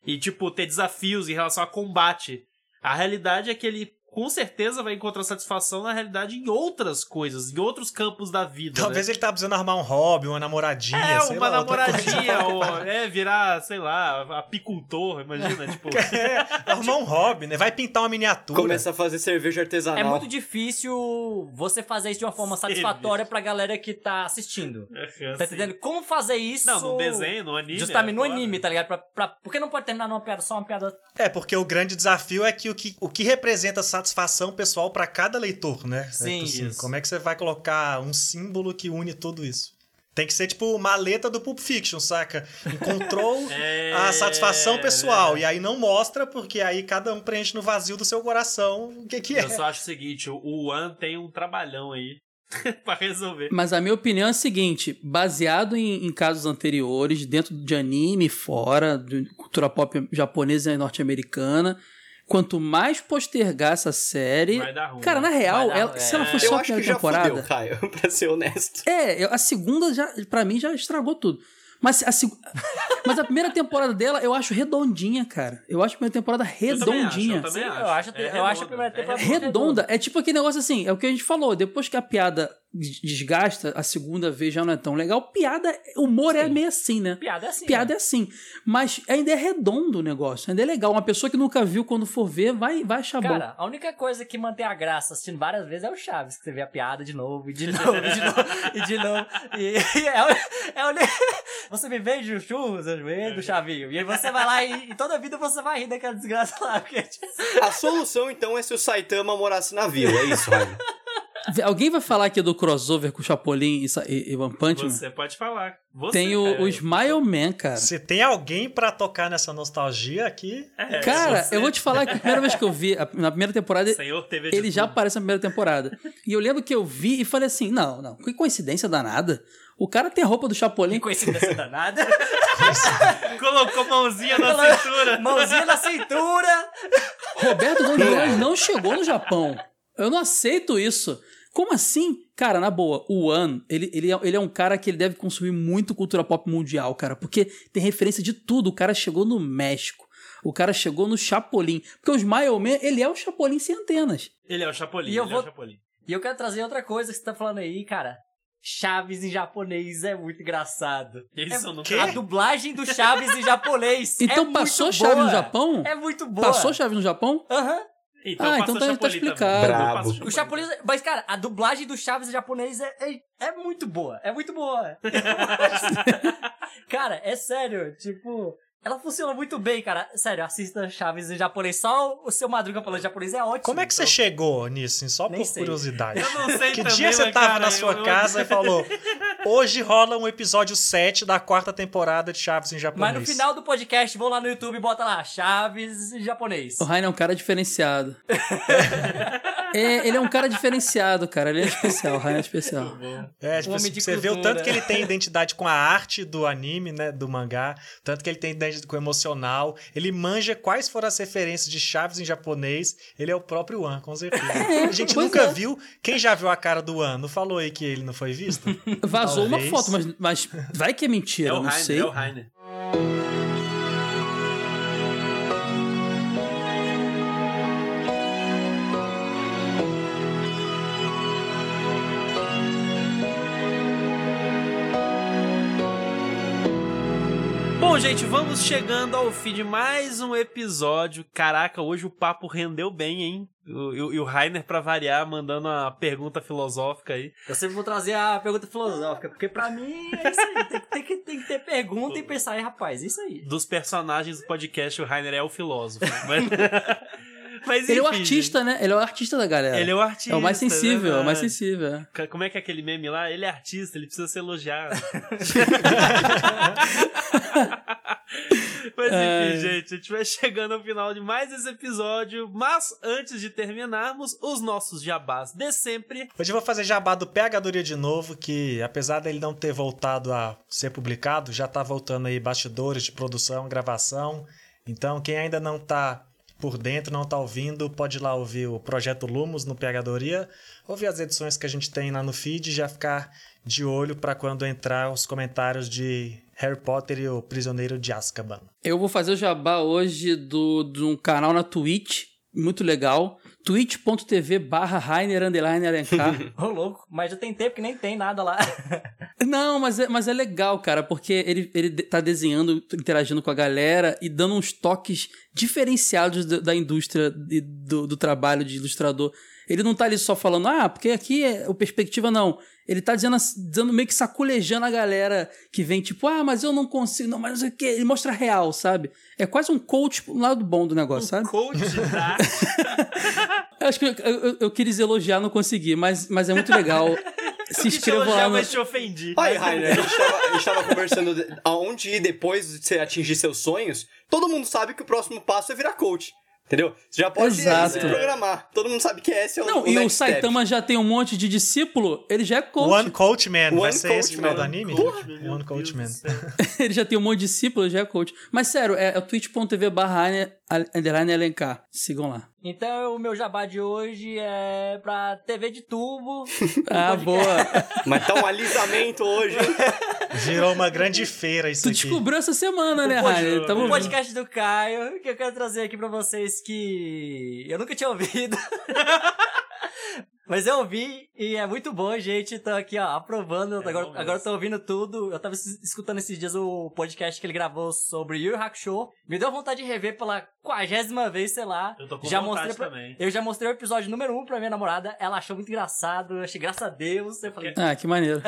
E, tipo, ter desafios em relação a combate. A realidade é que ele com certeza vai encontrar satisfação na realidade em outras coisas, em outros campos da vida. Talvez né? ele tá precisando arrumar um hobby, uma namoradinha, É, sei uma lá, namoradinha, ou é virar, sei lá, apicultor, imagina, tipo. É, arrumar um hobby, né? Vai pintar uma miniatura. Começa a fazer cerveja artesanal. é muito difícil você fazer isso de uma forma satisfatória pra galera que tá assistindo. Tá entendendo? Como fazer isso. Não, no desenho, no anime. Justamente é no anime, tá ligado? Pra, pra, por que não pode terminar numa piada só uma piada É, porque o grande desafio é que o que, o que representa satisfação pessoal para cada leitor, né? Sim, É, tipo assim, isso. Como é que você vai colocar um símbolo que une tudo isso? Tem que ser tipo maleta do Pulp Fiction, saca? Encontrou É, a satisfação pessoal. E aí não mostra, porque aí cada um preenche no vazio do seu coração o que, que é. Eu só acho o seguinte, o- o One tem um trabalhão aí pra resolver. Mas a minha opinião é a seguinte: baseado em, em casos anteriores, dentro de anime, fora, de cultura pop japonesa e norte-americana, quanto mais postergar essa série. Vai dar ruim. Cara, na real, Vai dar ela- ruim, se ela é. for Eu só a acho que primeira já temporada. fudeu, Caio, pra ser honesto. É, eu- a segunda já, pra mim, já estragou tudo. Mas a, seg- Mas a primeira temporada dela eu acho redondinha, cara. Eu acho a primeira temporada Eu também acho, redondinha. eu também Sim, acho. eu acho- É eu acho a redonda, primeira é temporada redonda. redonda. É tipo aquele negócio assim, é o que a gente falou. Depois que a piada desgasta, a segunda vez já não é tão legal. Piada, humor é Sim. meio assim, né? Piada é assim. Piada é assim. Mas ainda é redondo o negócio, ainda é legal. Uma pessoa que nunca viu, quando for ver, vai, vai achar bom. Cara, a única coisa que mantém a graça assistindo várias vezes é o Chaves, que você vê a piada de novo, e de novo, e de novo, e de novo. E, e é, o- é o- Você me vende o churros, eu vendo o Chavinho. E aí você vai lá e, e toda vida você vai rir daquela desgraça lá. Porque, A solução, então, é se o Saitama morasse na vila, é isso, Raio? Alguém vai falar aqui do crossover com o Chapolin e, e, e One Punch Man? Você pode falar. Você, Tem o, cara. o Smile Man, cara. Se tem alguém pra tocar nessa nostalgia aqui, É, Cara, você- eu vou te falar que a primeira vez que eu vi, a- na primeira temporada, Senhor TV de ele já tudo. aparece na primeira temporada. E eu lembro que eu vi e falei assim: não, não, que coincidência danada. O cara tem a roupa do Chapolin. que coincidência danada. Colocou mãozinha na cintura. Mãozinha na cintura. Roberto Gonzalez não chegou no Japão. Eu não aceito isso. Como assim? Cara, na boa, o One, ele, ele, é, ele é um cara que ele deve consumir muito cultura pop mundial, cara, porque tem referência de tudo. O cara chegou no México. O cara chegou no Chapolin. Porque o Smile Man, ele é o Chapolin sem antenas. Ele é o Chapolin, E eu ele é vou- o Chapolin. E eu quero trazer outra coisa que você tá falando aí, cara. Chaves em japonês é muito engraçado. Isso é? A dublagem do Chaves em japonês. Então é muito passou Chaves boa. no Japão? É muito boa. Passou Chaves no Japão? Aham. Então, Ah, então o tá- tá explicado. O Chapolin. Mas, cara, a dublagem do Chaves japonês é, é, é muito boa. É muito boa. cara, é sério. Tipo. Ela funciona muito bem, cara. Sério, assista Chaves em japonês. Só o seu Madruga falando japonês é ótimo. como é que você Então, chegou nisso? Só Nem por sei. curiosidade. Eu não sei Que também, dia você tava cara, na sua eu- casa e falou: Hoje rola um episódio 7 da quarta temporada de Chaves em japonês. Mas no final do podcast, vão lá no YouTube e bota lá, Chaves em japonês. O Rainer é um cara diferenciado. é, ele é um cara diferenciado, cara. Ele é especial, o Rainer é especial. É, tipo, de você vê o cultura. tanto que ele tem identidade com a arte do anime, né, do mangá, tanto que ele tem identidade com o emocional, ele manja quais foram as referências de Chaves em japonês, ele é o próprio One, com certeza. a gente pois nunca é. viu, quem já viu a cara do One, não falou aí que ele não foi visto? Vazou uma Talvez. foto, mas, mas vai que é mentira, É o não Rainer, sei. é o Rainer. Gente, vamos chegando ao fim de mais um episódio. Caraca, hoje o papo rendeu bem, hein? E o, Rainer, pra variar, mandando uma pergunta filosófica aí. Eu sempre vou trazer a pergunta filosófica, porque pra mim é isso aí. Tem, que- tem que, tem que ter pergunta e pensar, aí, rapaz, isso aí. Dos personagens do podcast, o Rainer é o filósofo. Mas, Mas, Ele é o artista, né? Ele é o artista da galera. Ele é o artista. É o mais sensível, é o mais sensível. é. Como é que é aquele meme lá? Ele é artista, ele precisa ser elogiado. Mas enfim, É. gente, a gente vai chegando ao final de mais esse episódio. Mas antes de terminarmos, os nossos jabás de sempre. Hoje eu vou fazer jabá do Pegadoria de novo, que apesar dele não ter voltado a ser publicado, já tá voltando aí bastidores de produção, gravação. Então, quem ainda não tá por dentro, não tá ouvindo, pode ir lá ouvir o Projeto Lumos no Pegadoria, ouvir as edições que a gente tem lá no feed e já ficar de olho para quando entrar os comentários de Harry Potter e o Prisioneiro de Azkaban. Eu vou fazer o jabá hoje do, de um canal na Twitch, muito legal. twitch.tv barra Rainer underline Alencar. Ô, louco. Mas já tem tempo que nem tem nada lá. Não, mas é, mas é legal, cara, porque ele, ele tá desenhando, interagindo com a galera e dando uns toques diferenciados da, da indústria e do, do trabalho de ilustrador. Ele não tá ali só falando, ah, porque aqui é o perspectiva, não. Ele tá dizendo, dizendo meio que saculejando a galera que vem, tipo, ah, mas eu não consigo, não, mas não sei o quê. Ele mostra real, sabe? É quase um coach pro lado bom do negócio, sabe? Coach da Eu acho que eu, eu, eu quis elogiar, não consegui, mas, mas é muito legal. se inscrevam lá no... mas te ofendi. Aí, Rainer, a gente, tava, a gente tava conversando de- aonde ir depois de você atingir seus sonhos. Todo mundo sabe que o próximo passo é virar coach. Entendeu? Você já pode Exato. se programar. Todo mundo sabe que esse é o, Não, o e o next step. Saitama já tem um monte de discípulo, ele já é coach. One Coach Man. vai One ser Coach esse o final do anime? Meu One Coach Man. Ele já tem um monte de discípulo, ele já é coach. Mas sério, é, é o twitch.tv barra underline elencar. Sigam lá. Então, o meu jabá de hoje é pra TV de tubo. Ah, boa. Mas tá um alisamento hoje. Virou uma grande feira isso Tu aqui. descobriu essa semana, né, Rainer? Tamo O podcast do Caio, que eu quero trazer aqui pra vocês que eu nunca tinha ouvido. Mas eu ouvi e é muito bom, gente. Tô aqui, ó, aprovando. É agora, agora eu tô ouvindo tudo. Eu tava es- escutando esses dias o podcast que ele gravou sobre Yu Yu Hakusho. Me deu vontade de rever pela quagésima vez, sei lá. Eu tô com já vontade mostrei pra- também. Eu já mostrei o episódio número 1 um pra minha namorada. Ela achou muito engraçado. Eu achei, graças a Deus. Eu falei, Ah, que maneiro.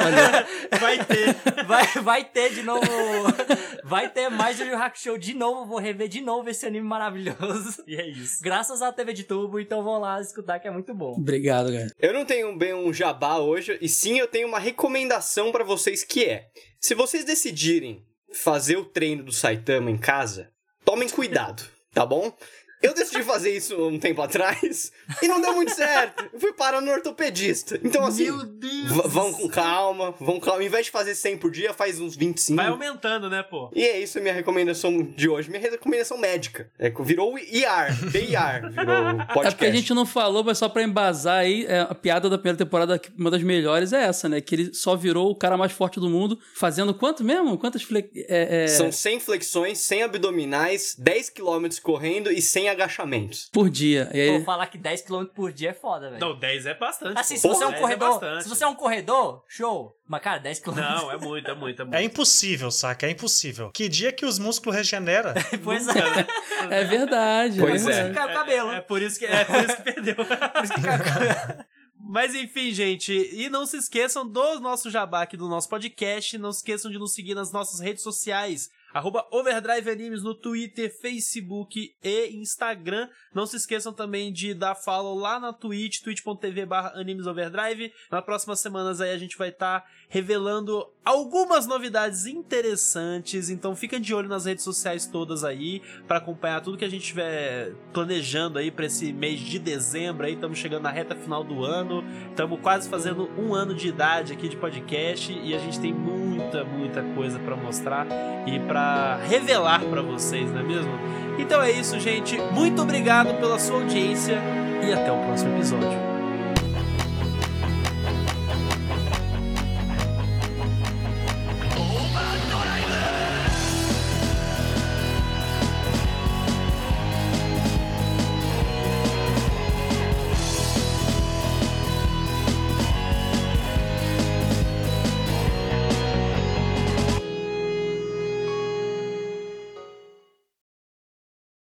Vai ter. vai, vai ter de novo. vai ter mais Yu Yu Hakusho de novo. Vou rever de novo esse anime maravilhoso. E é isso. Graças à TV de tubo, então vão lá escutar que é muito bom. Obrigado, cara. Eu não tenho bem um jabá hoje, e sim eu tenho uma recomendação pra vocês que é: se vocês decidirem fazer o treino do Saitama em casa, tomem cuidado, tá bom? Eu decidi fazer isso um tempo atrás e não deu muito certo. Eu fui parar no ortopedista. Então, assim, Deus. v- vão com calma, vão com calma. Ao invés de fazer 100 por dia, faz uns 25. Vai aumentando, né, pô? E é isso a minha recomendação de hoje. Minha recomendação médica. É, virou o IR, BIR, virou o podcast. É porque a gente não falou, mas só pra embasar aí, é, a piada da primeira temporada, que uma das melhores, é essa, né? Que ele só virou o cara mais forte do mundo, fazendo quanto mesmo? Quantas é, é, São 100 flexões, 100 abdominais, 10 km correndo e 100 agachamentos. por dia. E Vou aí, falar que 10km por dia é foda, velho. Não, 10 é bastante. Assim, se você é um 10 corredor. bastante. se você é um corredor, show. Mas, cara, 10km. Não, é muito, é muito, é muito. É impossível, saca? É impossível. Que dia que os músculos regeneram? Pois é. é verdade. Pois é é. Caiu o cabelo. É, é por isso que, é por isso que perdeu. Mas enfim, gente, e não se esqueçam do nosso jabá aqui do nosso podcast, não se esqueçam de nos seguir nas nossas redes sociais, arroba Overdrive Animes no Twitter, Facebook e Instagram. Não se esqueçam também de dar follow lá na Twitch, twitch.tv barra Animes Overdrive. Nas próximas semanas aí a gente vai estar revelando algumas novidades interessantes, então fica de olho nas redes sociais todas aí para acompanhar tudo que a gente estiver planejando aí para esse mês de dezembro aí, estamos chegando na reta final do ano, estamos quase fazendo um ano de idade aqui de podcast e a gente tem muita, muita coisa para mostrar e para revelar para vocês, não é mesmo? Então é isso, gente. Muito obrigado pela sua audiência e até o próximo episódio.